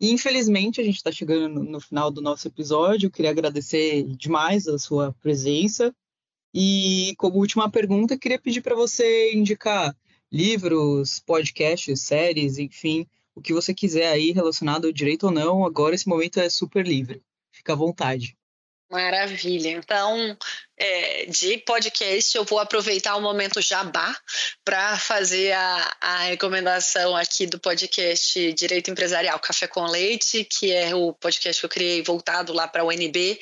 e infelizmente a gente está chegando no final do nosso episódio. Eu queria agradecer demais a sua presença. E como última pergunta, queria pedir para você indicar livros, podcasts, séries, enfim, o que você quiser aí relacionado ao direito ou não. Agora esse momento é super livre. Fica à vontade. Maravilha. Então, é, de podcast, eu vou aproveitar o momento jabá para fazer a, a recomendação aqui do podcast Direito Empresarial Café com Leite, que é o podcast que eu criei voltado lá para a UNB,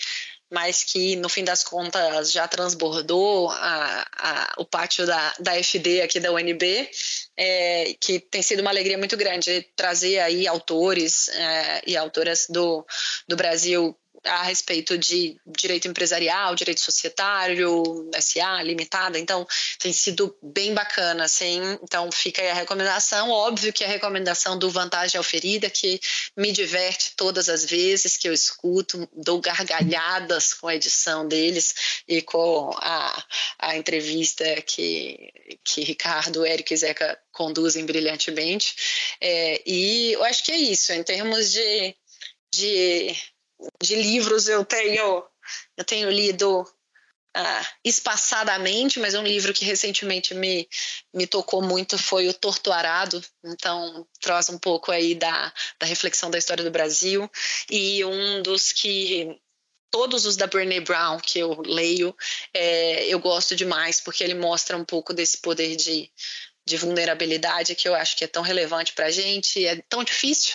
mas que no fim das contas já transbordou a, a, o pátio da, da FD aqui da UNB, é, que tem sido uma alegria muito grande trazer aí autores é, e autoras do, do Brasil a respeito de direito empresarial, direito societário, SA, limitada, então tem sido bem bacana, assim, então fica aí a recomendação, óbvio que a recomendação do Vantagem Oferida, que me diverte todas as vezes que eu escuto, dou gargalhadas com a edição deles e com a, a entrevista que, que Ricardo, Érico e Zeca conduzem brilhantemente, é, e eu acho que é isso, em termos de de de livros eu tenho eu tenho lido uh, espaçadamente, mas um livro que recentemente me, me tocou muito foi o Torto Arado, então traz um pouco aí da, da reflexão da história do Brasil e um dos que todos os da Brené Brown que eu leio, é, eu gosto demais, porque ele mostra um pouco desse poder de, de vulnerabilidade que eu acho que é tão relevante para a gente, é tão difícil,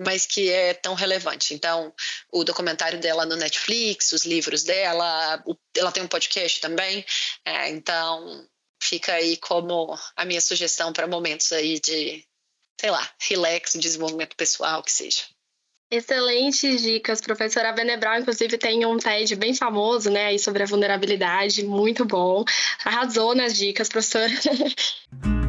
mas que é tão relevante. Então, o documentário dela no Netflix, os livros dela, ela tem um podcast também, é, então fica aí como a minha sugestão para momentos aí de, sei lá, relax, desenvolvimento pessoal, que seja. Excelentes dicas, professora Venebral, inclusive tem um TED bem famoso, né, aí sobre a vulnerabilidade, muito bom. Arrasou nas dicas, professora.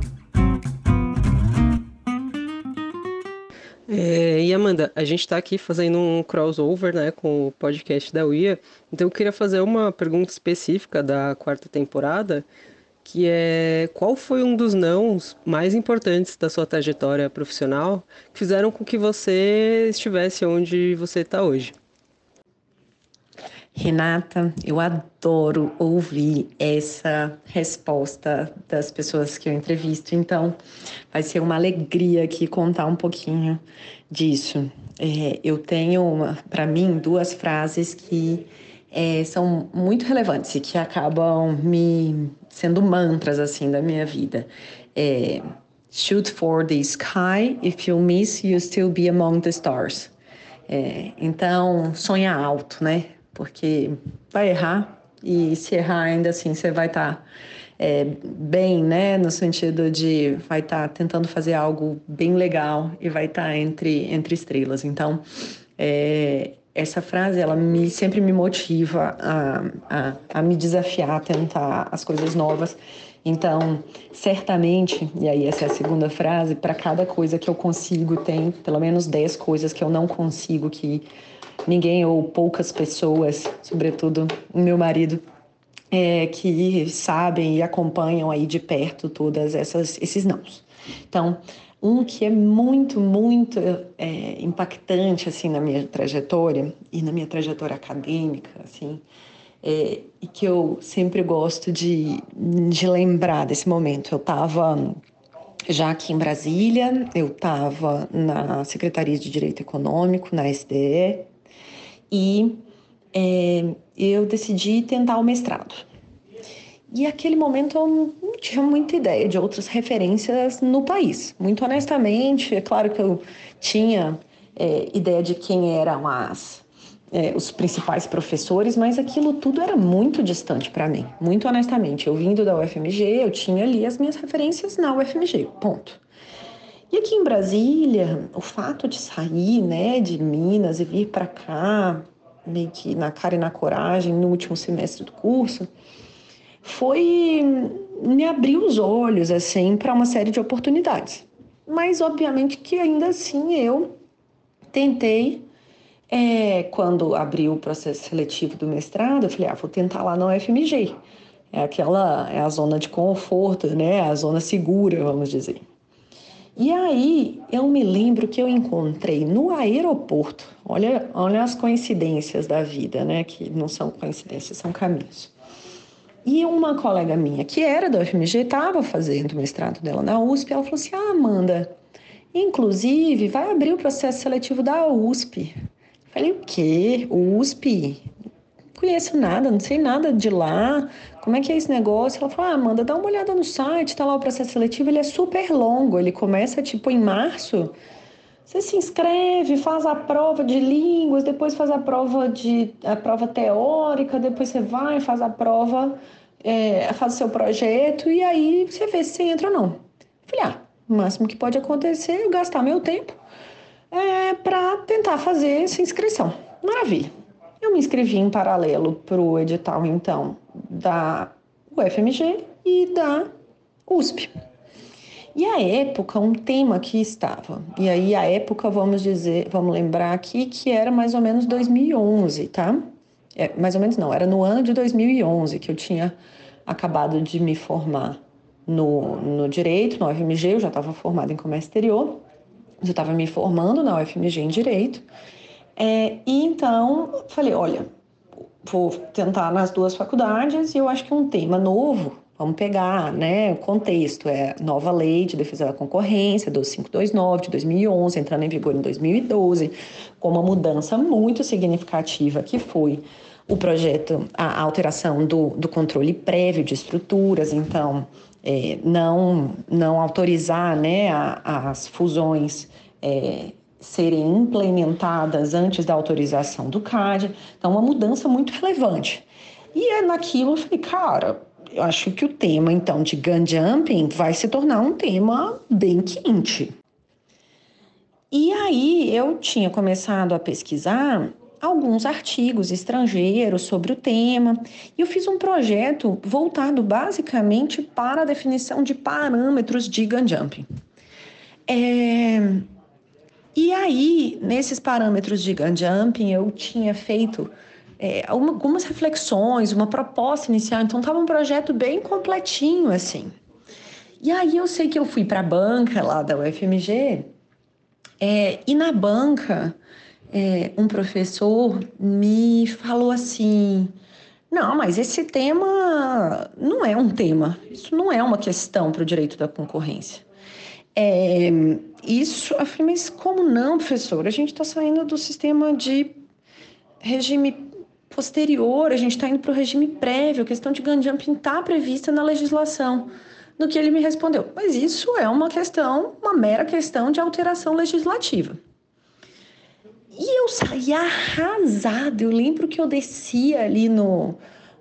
É, e Amanda, a gente está aqui fazendo um crossover né, com o podcast da UIA, então eu queria fazer uma pergunta específica da quarta temporada, que é qual foi um dos nãos mais importantes da sua trajetória profissional que fizeram com que você estivesse onde você está hoje? Renata, eu adoro ouvir essa resposta das pessoas que eu entrevisto, então vai ser uma alegria aqui contar um pouquinho disso. É, eu tenho, para mim, duas frases que é, são muito relevantes e que acabam me sendo mantras assim da minha vida. É, Shoot for the sky, if you miss, you still be among the stars. É, então, sonha alto, né? Porque vai errar e se errar ainda assim você vai estar tá, é, bem, né, no sentido de vai estar tá tentando fazer algo bem legal e vai estar tá entre entre estrelas. Então, é, essa frase ela me sempre me motiva a, a, a me desafiar, a tentar as coisas novas. Então, certamente, e aí essa é a segunda frase, para cada coisa que eu consigo, tem pelo menos 10 coisas que eu não consigo que ninguém ou poucas pessoas, sobretudo o meu marido, é, que sabem e acompanham aí de perto todas essas esses nãos. Então, um que é muito, muito é, impactante assim na minha trajetória e na minha trajetória acadêmica, assim, é, e que eu sempre gosto de, de lembrar desse momento. Eu estava já aqui em Brasília, eu estava na Secretaria de Direito Econômico, na SDE, e é, eu decidi tentar o mestrado. E aquele momento eu não tinha muita ideia de outras referências no país. Muito honestamente, é claro que eu tinha é, ideia de quem eram as, é, os principais professores, mas aquilo tudo era muito distante para mim. Muito honestamente, eu vindo da UFMG, eu tinha ali as minhas referências na UFMG, ponto. E aqui em Brasília, o fato de sair, né, de Minas e vir para cá, meio que na cara e na coragem, no último semestre do curso, foi me abrir os olhos assim para uma série de oportunidades. Mas obviamente que ainda assim eu tentei é, quando abriu o processo seletivo do mestrado, eu falei, ah, vou tentar lá na UFMG. É aquela, é a zona de conforto, né? A zona segura, vamos dizer. E aí eu me lembro que eu encontrei no aeroporto, olha, olha as coincidências da vida, né? Que não são coincidências, são caminhos. E uma colega minha, que era da UFMG, estava fazendo o mestrado dela na USP, ela falou assim: Ah, Amanda, inclusive vai abrir o processo seletivo da USP. Falei, o quê? USP? Conheço nada, não sei nada de lá, como é que é esse negócio? Ela falou, ah, Amanda, dá uma olhada no site, tá lá o processo seletivo, ele é super longo, ele começa tipo em março, você se inscreve, faz a prova de línguas, depois faz a prova de a prova teórica, depois você vai, faz a prova, é, faz o seu projeto e aí você vê se você entra ou não. Falei, ah, o máximo que pode acontecer é eu gastar meu tempo é, para tentar fazer essa inscrição. Maravilha. Eu me inscrevi em paralelo para o edital, então, da UFMG e da USP. E a época, um tema que estava, e aí a época, vamos dizer, vamos lembrar aqui que era mais ou menos 2011, tá? É, mais ou menos não, era no ano de 2011 que eu tinha acabado de me formar no, no Direito, na UFMG, eu já estava formada em Comércio Exterior, já estava me formando na UFMG em Direito, é, e então falei, olha, vou tentar nas duas faculdades e eu acho que um tema novo Vamos pegar, né, o contexto, é nova lei de defesa da concorrência, 2529 de 2011, entrando em vigor em 2012, com uma mudança muito significativa que foi o projeto, a alteração do, do controle prévio de estruturas, então, é, não, não autorizar né, a, as fusões é, serem implementadas antes da autorização do CAD, então, uma mudança muito relevante. E é naquilo eu falei, cara, eu acho que o tema, então, de gun jumping vai se tornar um tema bem quente. E aí eu tinha começado a pesquisar alguns artigos estrangeiros sobre o tema e eu fiz um projeto voltado basicamente para a definição de parâmetros de gun jumping. É... E aí, nesses parâmetros de gun jumping, eu tinha feito é, algumas reflexões, uma proposta inicial. Então, estava um projeto bem completinho, assim. E aí, eu sei que eu fui para a banca lá da UFMG, é, e na banca, é, um professor me falou assim: não, mas esse tema não é um tema, isso não é uma questão para o direito da concorrência. É, isso, eu falei, mas como não, professor? A gente está saindo do sistema de regime posterior, a gente está indo para o regime prévio, a questão de gun jumping está prevista na legislação. No que ele me respondeu, mas isso é uma questão, uma mera questão de alteração legislativa. E eu saí arrasada. Eu lembro que eu descia ali no,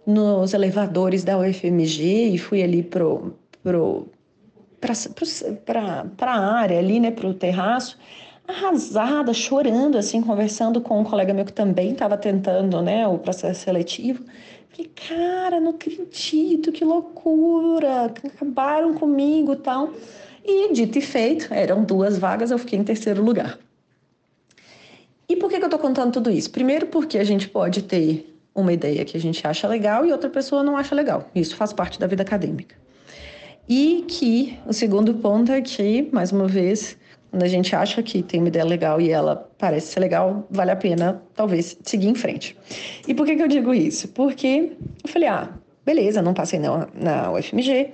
nos elevadores da UFMG e fui ali pro, pro, para a área ali, né, para o terraço arrasada, chorando, assim, conversando com um colega meu que também estava tentando, né, o processo seletivo. Falei, cara, não acredito, que loucura, acabaram comigo tal. E dito e feito, eram duas vagas, eu fiquei em terceiro lugar. E por que, que eu estou contando tudo isso? Primeiro, porque a gente pode ter uma ideia que a gente acha legal e outra pessoa não acha legal. Isso faz parte da vida acadêmica. E que o segundo ponto é que, mais uma vez, quando a gente acha que tem uma ideia legal e ela parece ser legal, vale a pena talvez seguir em frente. E por que, que eu digo isso? Porque eu falei, ah, beleza, não passei na, na UFMG,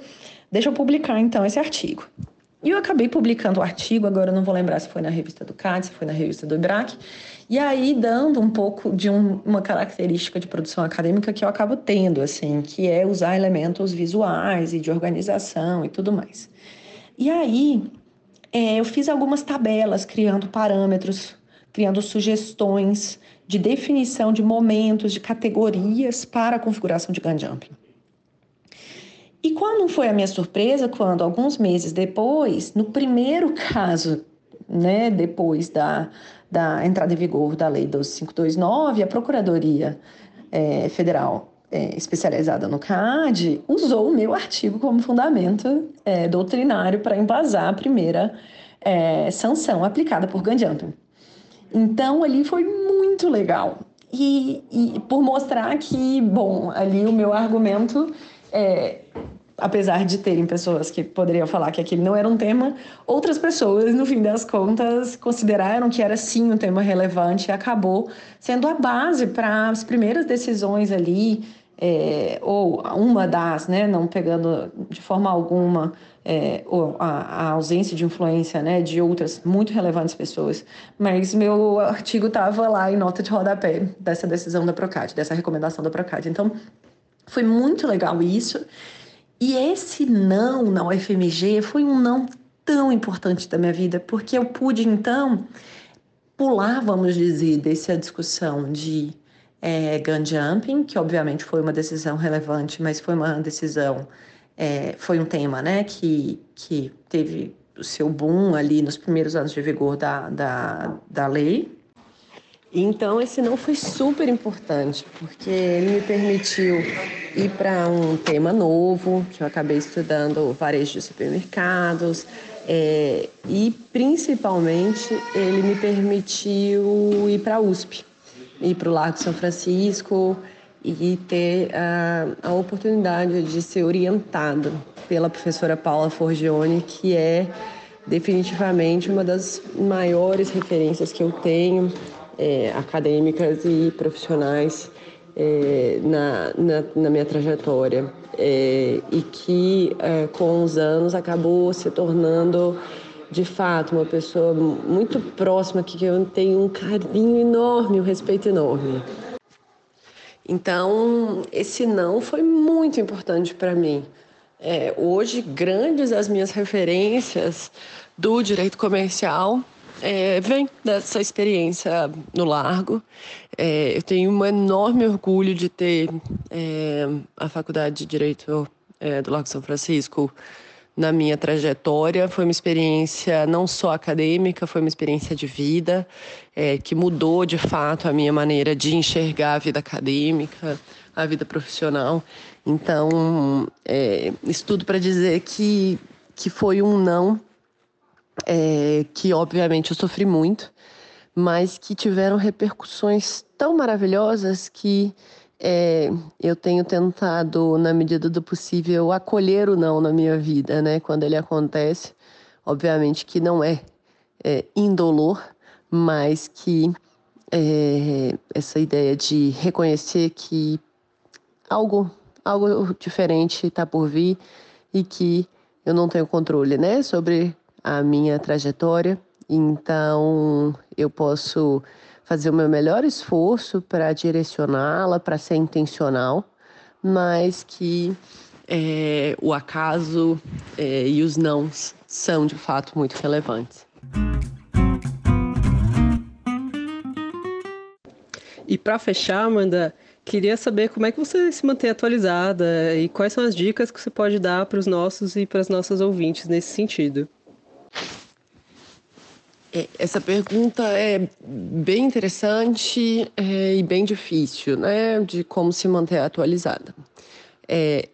deixa eu publicar então esse artigo. E eu acabei publicando o artigo, agora eu não vou lembrar se foi na revista do CAD, se foi na revista do IBRAC, e aí dando um pouco de um, uma característica de produção acadêmica que eu acabo tendo, assim, que é usar elementos visuais e de organização e tudo mais. E aí é, eu fiz algumas tabelas criando parâmetros, criando sugestões de definição de momentos, de categorias para a configuração de gun jumping. E quando foi a minha surpresa, quando alguns meses depois, no primeiro caso, né, depois da, da entrada em vigor da Lei 2529, a Procuradoria é, Federal é, especializada no CAD, usou o meu artigo como fundamento é, doutrinário para embasar a primeira é, sanção aplicada por Gandianto. Então, ali foi muito legal. E, e, por mostrar que, bom, ali o meu argumento, é, apesar de terem pessoas que poderiam falar que aquele não era um tema, outras pessoas, no fim das contas, consideraram que era sim um tema relevante e acabou sendo a base para as primeiras decisões ali é, ou uma das, né, não pegando de forma alguma é, a, a, ausência de influência né, de outras muito relevantes pessoas, mas meu artigo estava lá em nota de rodapé dessa decisão da Procad, dessa recomendação da Procad. Então, foi muito legal isso. E esse não na UFMG foi um não tão importante da minha vida, porque eu pude então pular, vamos dizer, dessa discussão de é, gun jumping, que obviamente foi uma decisão relevante, mas foi uma decisão, é, foi um tema, né, que, que teve o seu boom ali nos primeiros anos de vigor da, da, da lei. Então, esse não foi super importante, porque ele me permitiu ir para um tema novo, que eu acabei estudando varejo de supermercados, é, e principalmente ele me permitiu ir para a USP, ir para o Largo São Francisco e ter a, a oportunidade de ser orientado pela professora Paula Forgione, que é definitivamente uma das maiores referências que eu tenho, é, acadêmicas e profissionais, é, na, na, na, minha trajetória é, e que é, com os anos acabou se tornando de fato uma pessoa muito próxima que eu tenho um carinho enorme, um respeito enorme. Então esse não foi muito importante para mim. É, hoje grandes as minhas referências do direito comercial é, vem dessa experiência no Largo. É, eu tenho um enorme orgulho de ter é, a Faculdade de Direito é, do Largo São Francisco na minha trajetória. Foi uma experiência não só acadêmica, foi uma experiência de vida é, que mudou de fato a minha maneira de enxergar a vida acadêmica, a vida profissional. Então, é, isso tudo para dizer que, que foi um não é, que obviamente eu sofri muito, mas que tiveram repercussões tão maravilhosas que é, eu tenho tentado, na medida do possível, acolher o não na minha vida, né? Quando ele acontece, obviamente que não é, é indolor, mas que é, essa ideia de reconhecer que algo, algo diferente está por vir e que eu não tenho controle, né? Sobre a minha trajetória, então eu posso fazer o meu melhor esforço para direcioná-la, para ser intencional, mas que é, o acaso é, e os nãos são de fato muito relevantes. E para fechar, Amanda, queria saber como é que você se mantém atualizada e quais são as dicas que você pode dar para os nossos e para as nossas ouvintes nesse sentido. É, essa pergunta é bem interessante é, e bem difícil, né, de como se manter atualizada. É,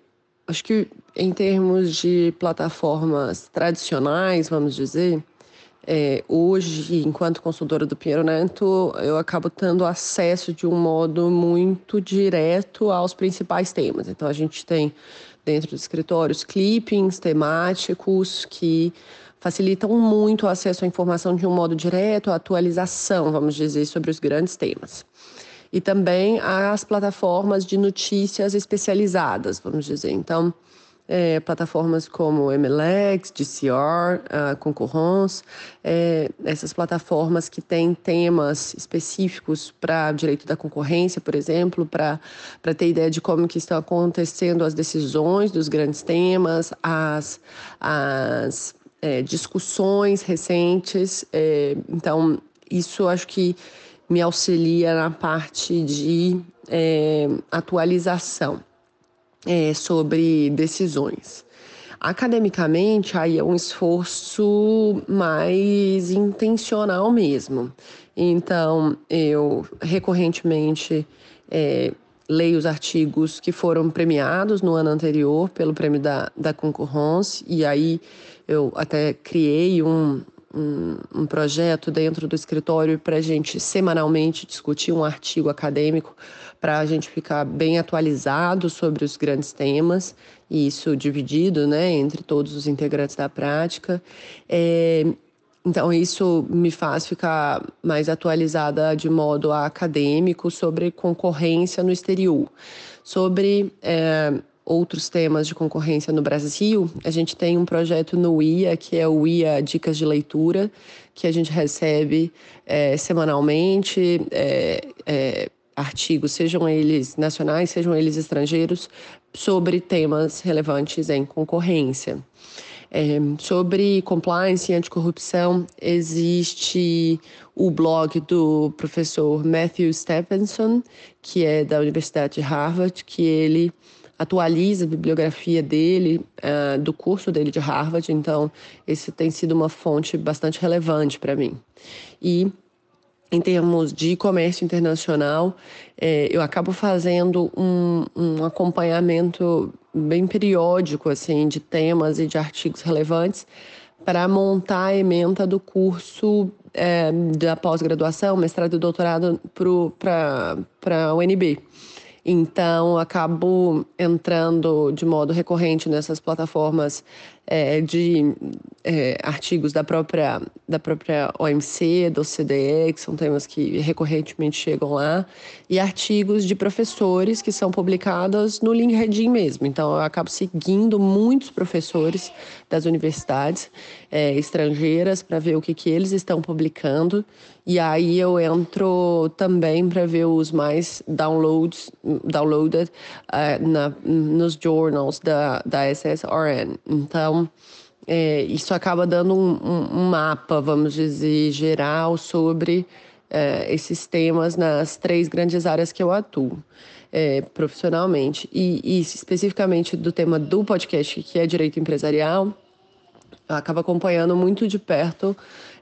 acho que em termos de plataformas tradicionais, vamos dizer, é, hoje, enquanto consultora do Pinheiro Neto, eu acabo tendo acesso de um modo muito direto aos principais temas. Então, a gente tem dentro dos escritórios clippings temáticos que facilitam muito o acesso à informação de um modo direto, a atualização, vamos dizer, sobre os grandes temas. E também as plataformas de notícias especializadas, vamos dizer. Então, é, plataformas como MLX, DCR, a Concorrence, é, essas plataformas que têm temas específicos para direito da concorrência, por exemplo, para ter ideia de como que estão acontecendo as decisões dos grandes temas, as, as é, discussões recentes. É, então, isso acho que me auxilia na parte de é, atualização é, sobre decisões. Academicamente, aí é um esforço mais intencional mesmo. Então, eu recorrentemente é, leio os artigos que foram premiados no ano anterior pelo prêmio da, da Concorrence, e aí eu até criei um, um, um projeto dentro do escritório para a gente semanalmente discutir um artigo acadêmico para a gente ficar bem atualizado sobre os grandes temas, e isso dividido né, entre todos os integrantes da prática. É, então, isso me faz ficar mais atualizada de modo acadêmico sobre concorrência no exterior. Sobre é, outros temas de concorrência no Brasil, a gente tem um projeto no IA, que é o IA Dicas de Leitura, que a gente recebe é, semanalmente. É, é artigos, sejam eles nacionais, sejam eles estrangeiros, sobre temas relevantes em concorrência. É, sobre compliance e anticorrupção, existe o blog do professor Matthew Stephenson, que é da Universidade de Harvard, que ele atualiza a bibliografia dele, uh, do curso dele de Harvard, então esse tem sido uma fonte bastante relevante para mim. E em termos de comércio internacional, é, eu acabo fazendo um, um, acompanhamento bem periódico assim de temas e de artigos relevantes para montar a ementa do curso é, da pós-graduação, mestrado e doutorado para a UNB. Então, acabo entrando de modo recorrente nessas plataformas é, de é, artigos da própria, da própria OMC, do CDE, que são temas que recorrentemente chegam lá, e artigos de professores que são publicados no LinkedIn mesmo. Então, eu acabo seguindo muitos professores das universidades é, estrangeiras para ver o que, que eles estão publicando, e aí eu entro também para ver os mais downloads, downloaded uh, na, nos journals da, da SSRN. Então, então, é, isso acaba dando um, um, um, mapa, vamos dizer, geral sobre é, esses temas nas três grandes áreas que eu atuo é, profissionalmente. E, e, especificamente do tema do podcast, que é direito empresarial, eu acabo acompanhando muito de perto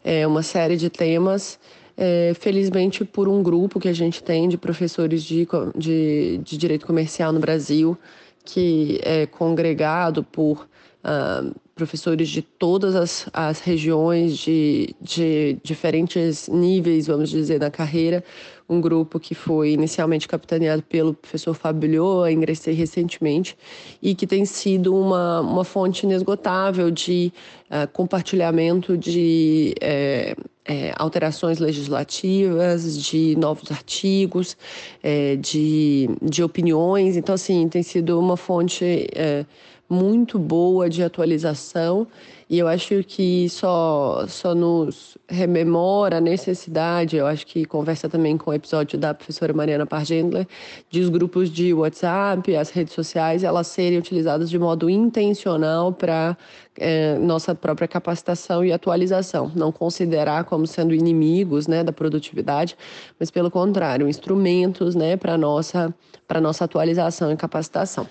é, uma série de temas. É, felizmente, por um grupo que a gente tem de professores de, de, de direito comercial no Brasil, que é congregado por uh, professores de todas as, as regiões, de, de diferentes níveis, vamos dizer, na carreira. Um grupo que foi inicialmente capitaneado pelo professor Fabio, ingressei recentemente, e que tem sido uma, uma fonte inesgotável de uh, compartilhamento de é, é, alterações legislativas, de novos artigos, é, de, de opiniões. Então, assim, tem sido uma fonte é, muito boa de atualização e eu acho que só, só nos rememora a necessidade, eu acho que conversa também com o episódio da professora Mariana Pargendler, de os grupos de WhatsApp, as redes sociais, elas serem utilizadas de modo intencional para é, nossa própria capacitação e atualização. Não considerar como sendo inimigos né, da produtividade, mas pelo contrário, instrumentos né, para a nossa, nossa atualização e capacitação.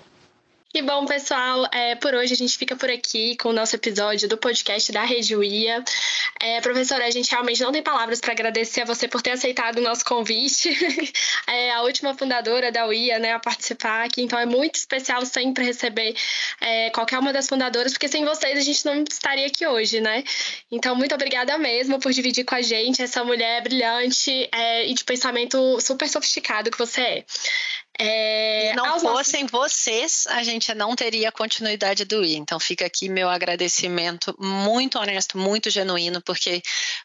Que bom, pessoal. É, por hoje a gente fica por aqui com o nosso episódio do podcast da Rede UIA. É, professora, a gente realmente não tem palavras para agradecer a você por ter aceitado o nosso convite. É a última fundadora da UIA né, a participar aqui, então é muito especial sempre receber é, qualquer uma das fundadoras, porque sem vocês a gente não estaria aqui hoje, né? Então, muito obrigada mesmo por dividir com a gente essa mulher brilhante é, e de pensamento super sofisticado que você é. É, não fossem nossos... vocês, a gente não teria continuidade do I. Então fica aqui meu agradecimento muito honesto, muito genuíno, porque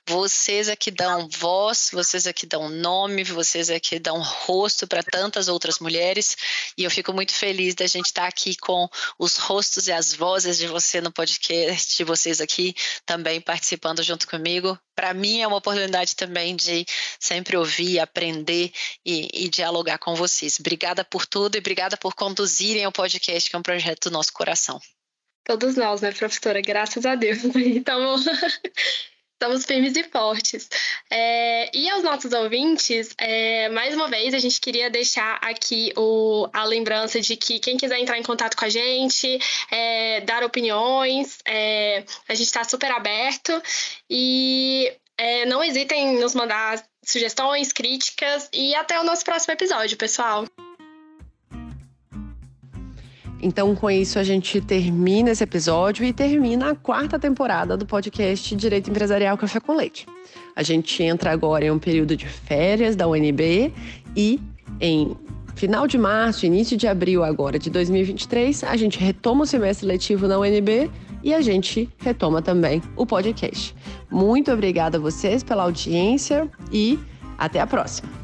vocês é que dão voz, vocês é que dão nome, vocês é que dão rosto para tantas outras mulheres. E eu fico muito feliz da gente estar tá aqui com os rostos e as vozes de você no podcast, de vocês aqui também participando junto comigo para mim é uma oportunidade também de sempre ouvir, aprender e, e, dialogar com vocês. Obrigada por tudo e obrigada por conduzirem o podcast, que é um projeto do nosso coração. Todos nós, né, professora? Graças a Deus. Então, estamos firmes e fortes. É, e aos nossos ouvintes, é, mais uma vez, a gente queria deixar aqui o, a lembrança de que quem quiser entrar em contato com a gente, é, dar opiniões, é, a gente está super aberto. E é, não hesitem em nos mandar sugestões, críticas e até o nosso próximo episódio, pessoal. Então, com isso, a gente termina esse episódio e termina a quarta temporada do podcast Direito Empresarial Café com Leite. A gente entra agora em um período de férias da UNB e em final de março, início de abril agora de 2023, a gente retoma o semestre letivo na UNB e a gente retoma também o podcast. Muito obrigada a vocês pela audiência e até a próxima.